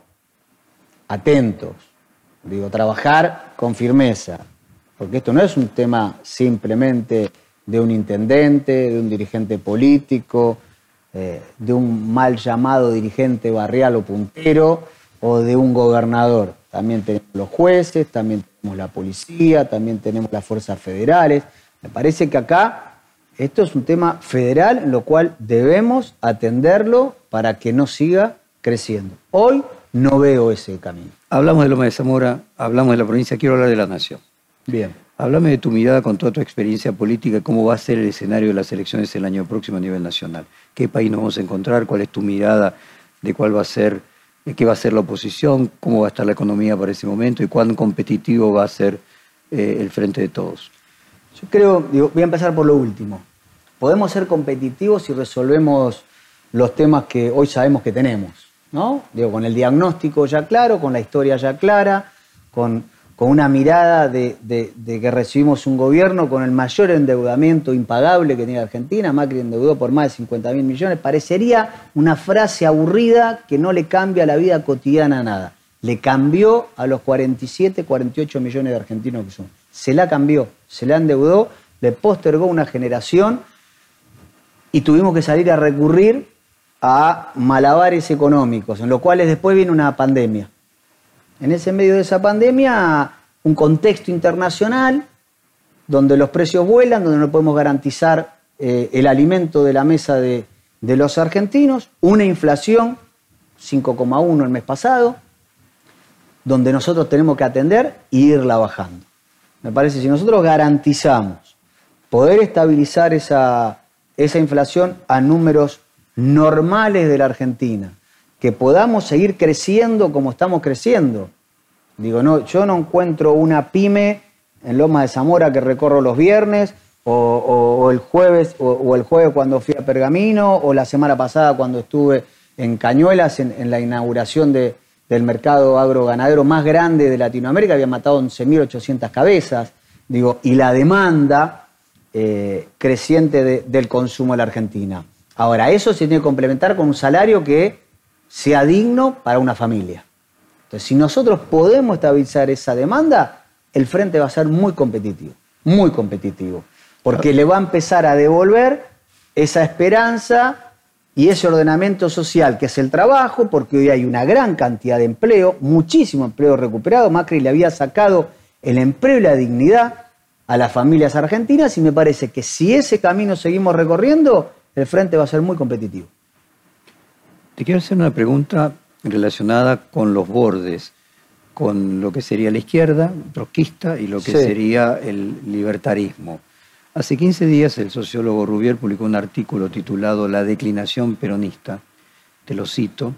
atentos, digo, trabajar con firmeza, porque esto no es un tema simplemente de un intendente, de un dirigente político, eh, de un mal llamado dirigente barrial o puntero, o de un gobernador. También tenemos los jueces, también tenemos la policía, también tenemos las fuerzas federales. Me parece que acá esto es un tema federal en lo cual debemos atenderlo para que no siga creciendo. Hoy no veo ese camino. Hablamos de Loma de Zamora, hablamos de la provincia, quiero hablar de la nación. Bien. Háblame de tu mirada con toda tu experiencia política, cómo va a ser el escenario de las elecciones el año próximo a nivel nacional. ¿Qué país nos vamos a encontrar? ¿Cuál es tu mirada de cuál va a ser, qué va a ser la oposición? ¿Cómo va a estar la economía para ese momento? ¿Y cuán competitivo va a ser eh, el frente de todos? Yo creo, voy a empezar por lo último. Podemos ser competitivos si resolvemos los temas que hoy sabemos que tenemos, ¿no? Digo, con el diagnóstico ya claro, con la historia ya clara, con, con una mirada de, que recibimos un gobierno con el mayor endeudamiento impagable que tiene Argentina, Macri endeudó por más de 50 mil millones, parecería una frase aburrida que no le cambia la vida cotidiana nada. Le cambió a los 47, 48 millones de argentinos que son se la cambió, se la endeudó, le postergó una generación y tuvimos que salir a recurrir a malabares económicos, en los cuales después viene una pandemia. En ese medio de esa pandemia, un contexto internacional donde los precios vuelan, donde no podemos garantizar eh, el alimento de la mesa de, los argentinos, una inflación 5,1 el mes pasado, donde nosotros tenemos que atender e irla bajando. Me parece, si nosotros garantizamos poder estabilizar esa, esa inflación a números normales de la Argentina, que podamos seguir creciendo como estamos creciendo. Digo, no, yo no encuentro una pyme en Loma de Zamora que recorro los viernes, o, el jueves, o, el jueves cuando fui a Pergamino, o la semana pasada cuando estuve en Cañuelas en la inauguración de, del mercado agroganadero más grande de Latinoamérica, había matado 11.800 cabezas, digo, y la demanda eh, creciente del consumo en la Argentina. Ahora, eso se tiene que complementar con un salario que sea digno para una familia. Entonces, si nosotros podemos estabilizar esa demanda, el frente va a ser muy competitivo, muy competitivo, porque le va a empezar a devolver esa esperanza y ese ordenamiento social, que es el trabajo, porque hoy hay una gran cantidad de empleo, muchísimo empleo recuperado. Macri le había sacado el empleo y la dignidad a las familias argentinas y me parece que si ese camino seguimos recorriendo, el frente va a ser muy competitivo. Te quiero hacer una pregunta relacionada con los bordes, con lo que sería la izquierda trotskista y lo que sería el libertarismo. Hace 15 días el sociólogo Rubier publicó un artículo titulado La declinación peronista, te lo cito,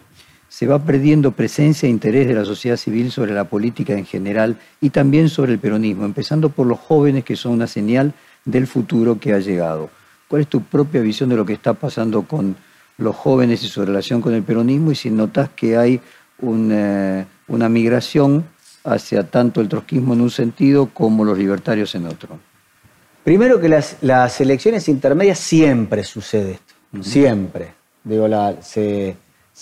se va perdiendo presencia e interés de la sociedad civil sobre la política en general y también sobre el peronismo, empezando por los jóvenes que son una señal del futuro que ha llegado. cuál es tu propia visión de lo que está pasando con los jóvenes y su relación con el peronismo y si notas que hay una, una migración hacia tanto el trotskismo en un sentido como los libertarios en otro. Primero que las, las elecciones intermedias siempre sucede esto, siempre. Digo, la,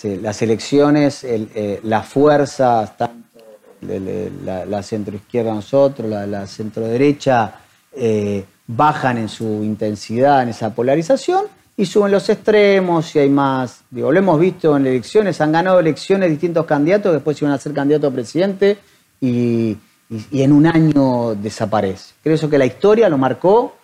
las elecciones, eh, las fuerzas, tanto de, la, la centroizquierda nosotros, la, la centroderecha, eh, bajan en su intensidad, en esa polarización, y suben los extremos y hay más. Digo, lo hemos visto en elecciones, han ganado elecciones distintos candidatos, después iban a ser candidato a presidente y, en un año desaparece. Creo que la historia lo marcó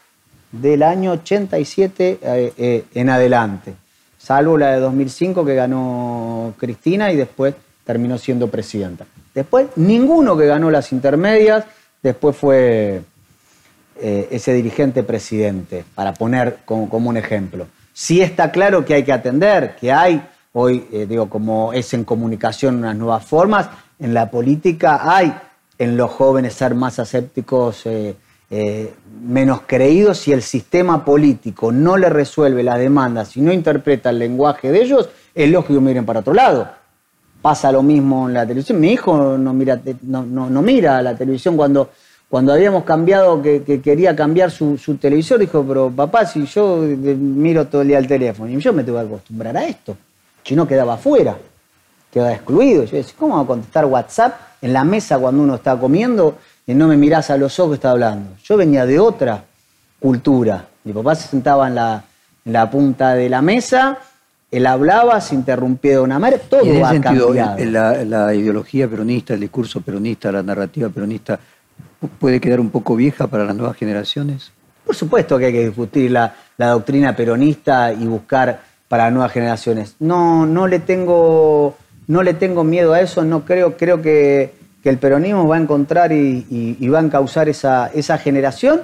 del año 87 eh, eh, en adelante, salvo la de 2005 que ganó Cristina y después terminó siendo presidenta. Después, ninguno que ganó las intermedias, después fue eh, ese dirigente presidente, para poner como, un ejemplo. Sí está claro que hay que atender, que hay, hoy digo, como es en comunicación unas nuevas formas, en la política hay en los jóvenes ser más asépticos, eh, eh, menos creídos, si el sistema político no le resuelve las demandas y no interpreta el lenguaje de ellos, es lógico que miren para otro lado. Pasa lo mismo en la televisión. Mi hijo no mira, no, mira la televisión cuando, cuando habíamos cambiado, que, quería cambiar su, su, televisor, dijo, pero papá, si yo miro todo el día el teléfono, y yo me tengo que acostumbrar a esto. Si no quedaba afuera queda excluido. Yo decía, ¿cómo va a contestar WhatsApp en la mesa cuando uno está comiendo y no me mirás a los ojos que está hablando? Yo venía de otra cultura. Mi papá se sentaba en la, la punta de la mesa, él hablaba, se interrumpía de una manera, todo en ha sentido, La, la ideología peronista, el discurso peronista, la narrativa peronista, puede quedar un poco vieja para las nuevas generaciones? Por supuesto que hay que discutir la, doctrina peronista y buscar para las nuevas generaciones. No, no le tengo no le tengo miedo a eso, no creo, creo que, el peronismo va a encontrar y, va a causar esa, esa generación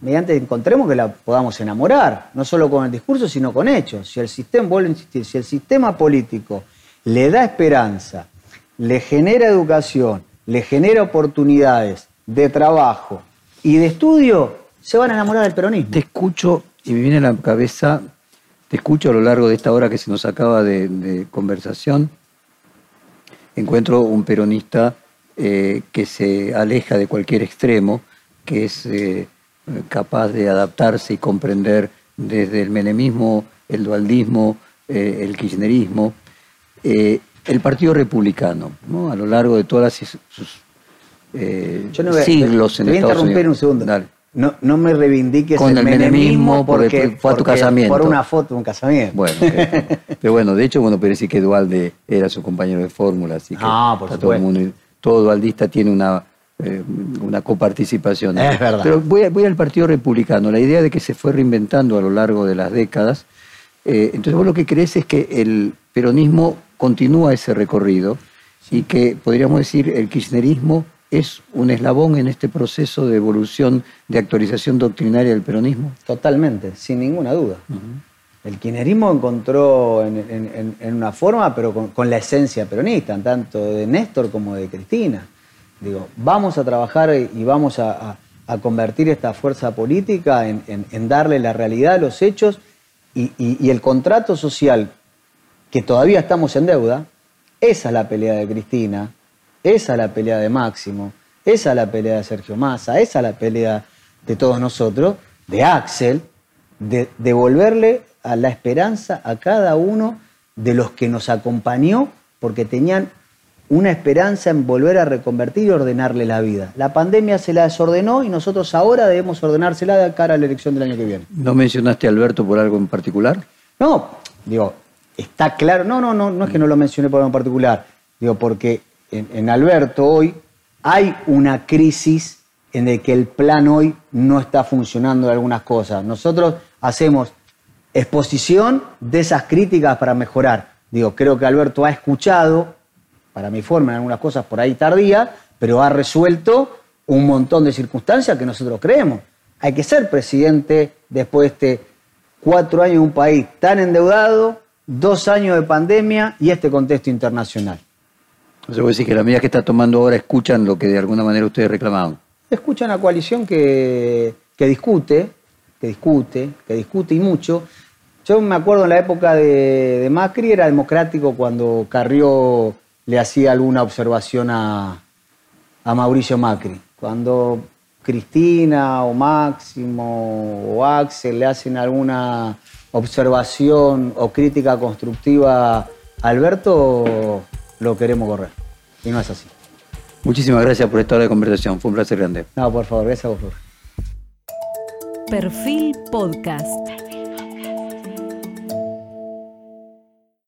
mediante encontremos que la podamos enamorar, no solo con el discurso, sino con hechos. Si el sistema, vuelvo a insistir, si el sistema político le da esperanza, le genera educación, le genera oportunidades de trabajo y de estudio, se van a enamorar del peronismo. Te escucho y me viene a la cabeza, te escucho a lo largo de esta hora que se nos acaba de conversación, encuentro un peronista eh, que se aleja de cualquier extremo, que es eh, capaz de adaptarse y comprender desde el menemismo, el dualdismo, eh, el kirchnerismo, el Partido Republicano, a lo largo de todas sus siglos en Te voy a interrumpir un segundo. No, no me reivindiques con el, menemismo, porque, fue a tu casamiento. Por una foto, un casamiento. Bueno, pero bueno, de hecho, bueno, parece que Dualde era su compañero de fórmula, así que ah, por todo, el mundo, todo dualdista tiene una, eh, una coparticipación. Es verdad. Pero voy, voy, al Partido Republicano, la idea de que se fue reinventando a lo largo de las décadas. Eh, entonces vos lo que crees es que el peronismo continúa ese recorrido y que podríamos decir el kirchnerismo es un eslabón en este proceso de evolución, de actualización doctrinaria del peronismo? Totalmente, sin ninguna duda. El kirchnerismo encontró en, una forma, pero con, la esencia peronista, tanto de Néstor como de Cristina. Digo, vamos a trabajar y vamos a, convertir esta fuerza política en, darle la realidad a los hechos y, y el contrato social que todavía estamos en deuda, esa es la pelea de Cristina, esa es la pelea de Máximo, esa es la pelea de Sergio Massa, esa es la pelea de todos nosotros, de Axel, de devolverle a la esperanza a cada uno de los que nos acompañó porque tenían una esperanza en volver a reconvertir y ordenarle la vida. La pandemia se la desordenó y nosotros ahora debemos ordenársela de cara a la elección del año que viene. ¿No mencionaste a Alberto por algo en particular? No, digo, está claro, no, no, no, no es que no lo mencioné por algo en particular, digo, porque en, Alberto hoy hay una crisis en el que el plan hoy no está funcionando de algunas cosas. Nosotros hacemos exposición de esas críticas para mejorar. Digo, creo que Alberto ha escuchado, para mi forma, en algunas cosas por ahí tardía, pero ha resuelto un montón de circunstancias que nosotros creemos. Hay que ser presidente después de este cuatro años en un país tan endeudado, dos años de pandemia y este contexto internacional. Entonces vos decís que las medidas que está tomando ahora escuchan lo que de alguna manera ustedes reclamaban. Escuchan a coalición que, discute, que discute, que discute y mucho. Yo me acuerdo en la época de, Macri, era democrático cuando Carrió le hacía alguna observación a, a Mauricio Macri. Cuando Cristina o Máximo o Axel le hacen alguna observación o crítica constructiva a Alberto, lo queremos correr. Y no es así. Muchísimas gracias por esta hora de conversación. Fue un placer grande. No, por favor, gracias a vos. Perfil Podcast.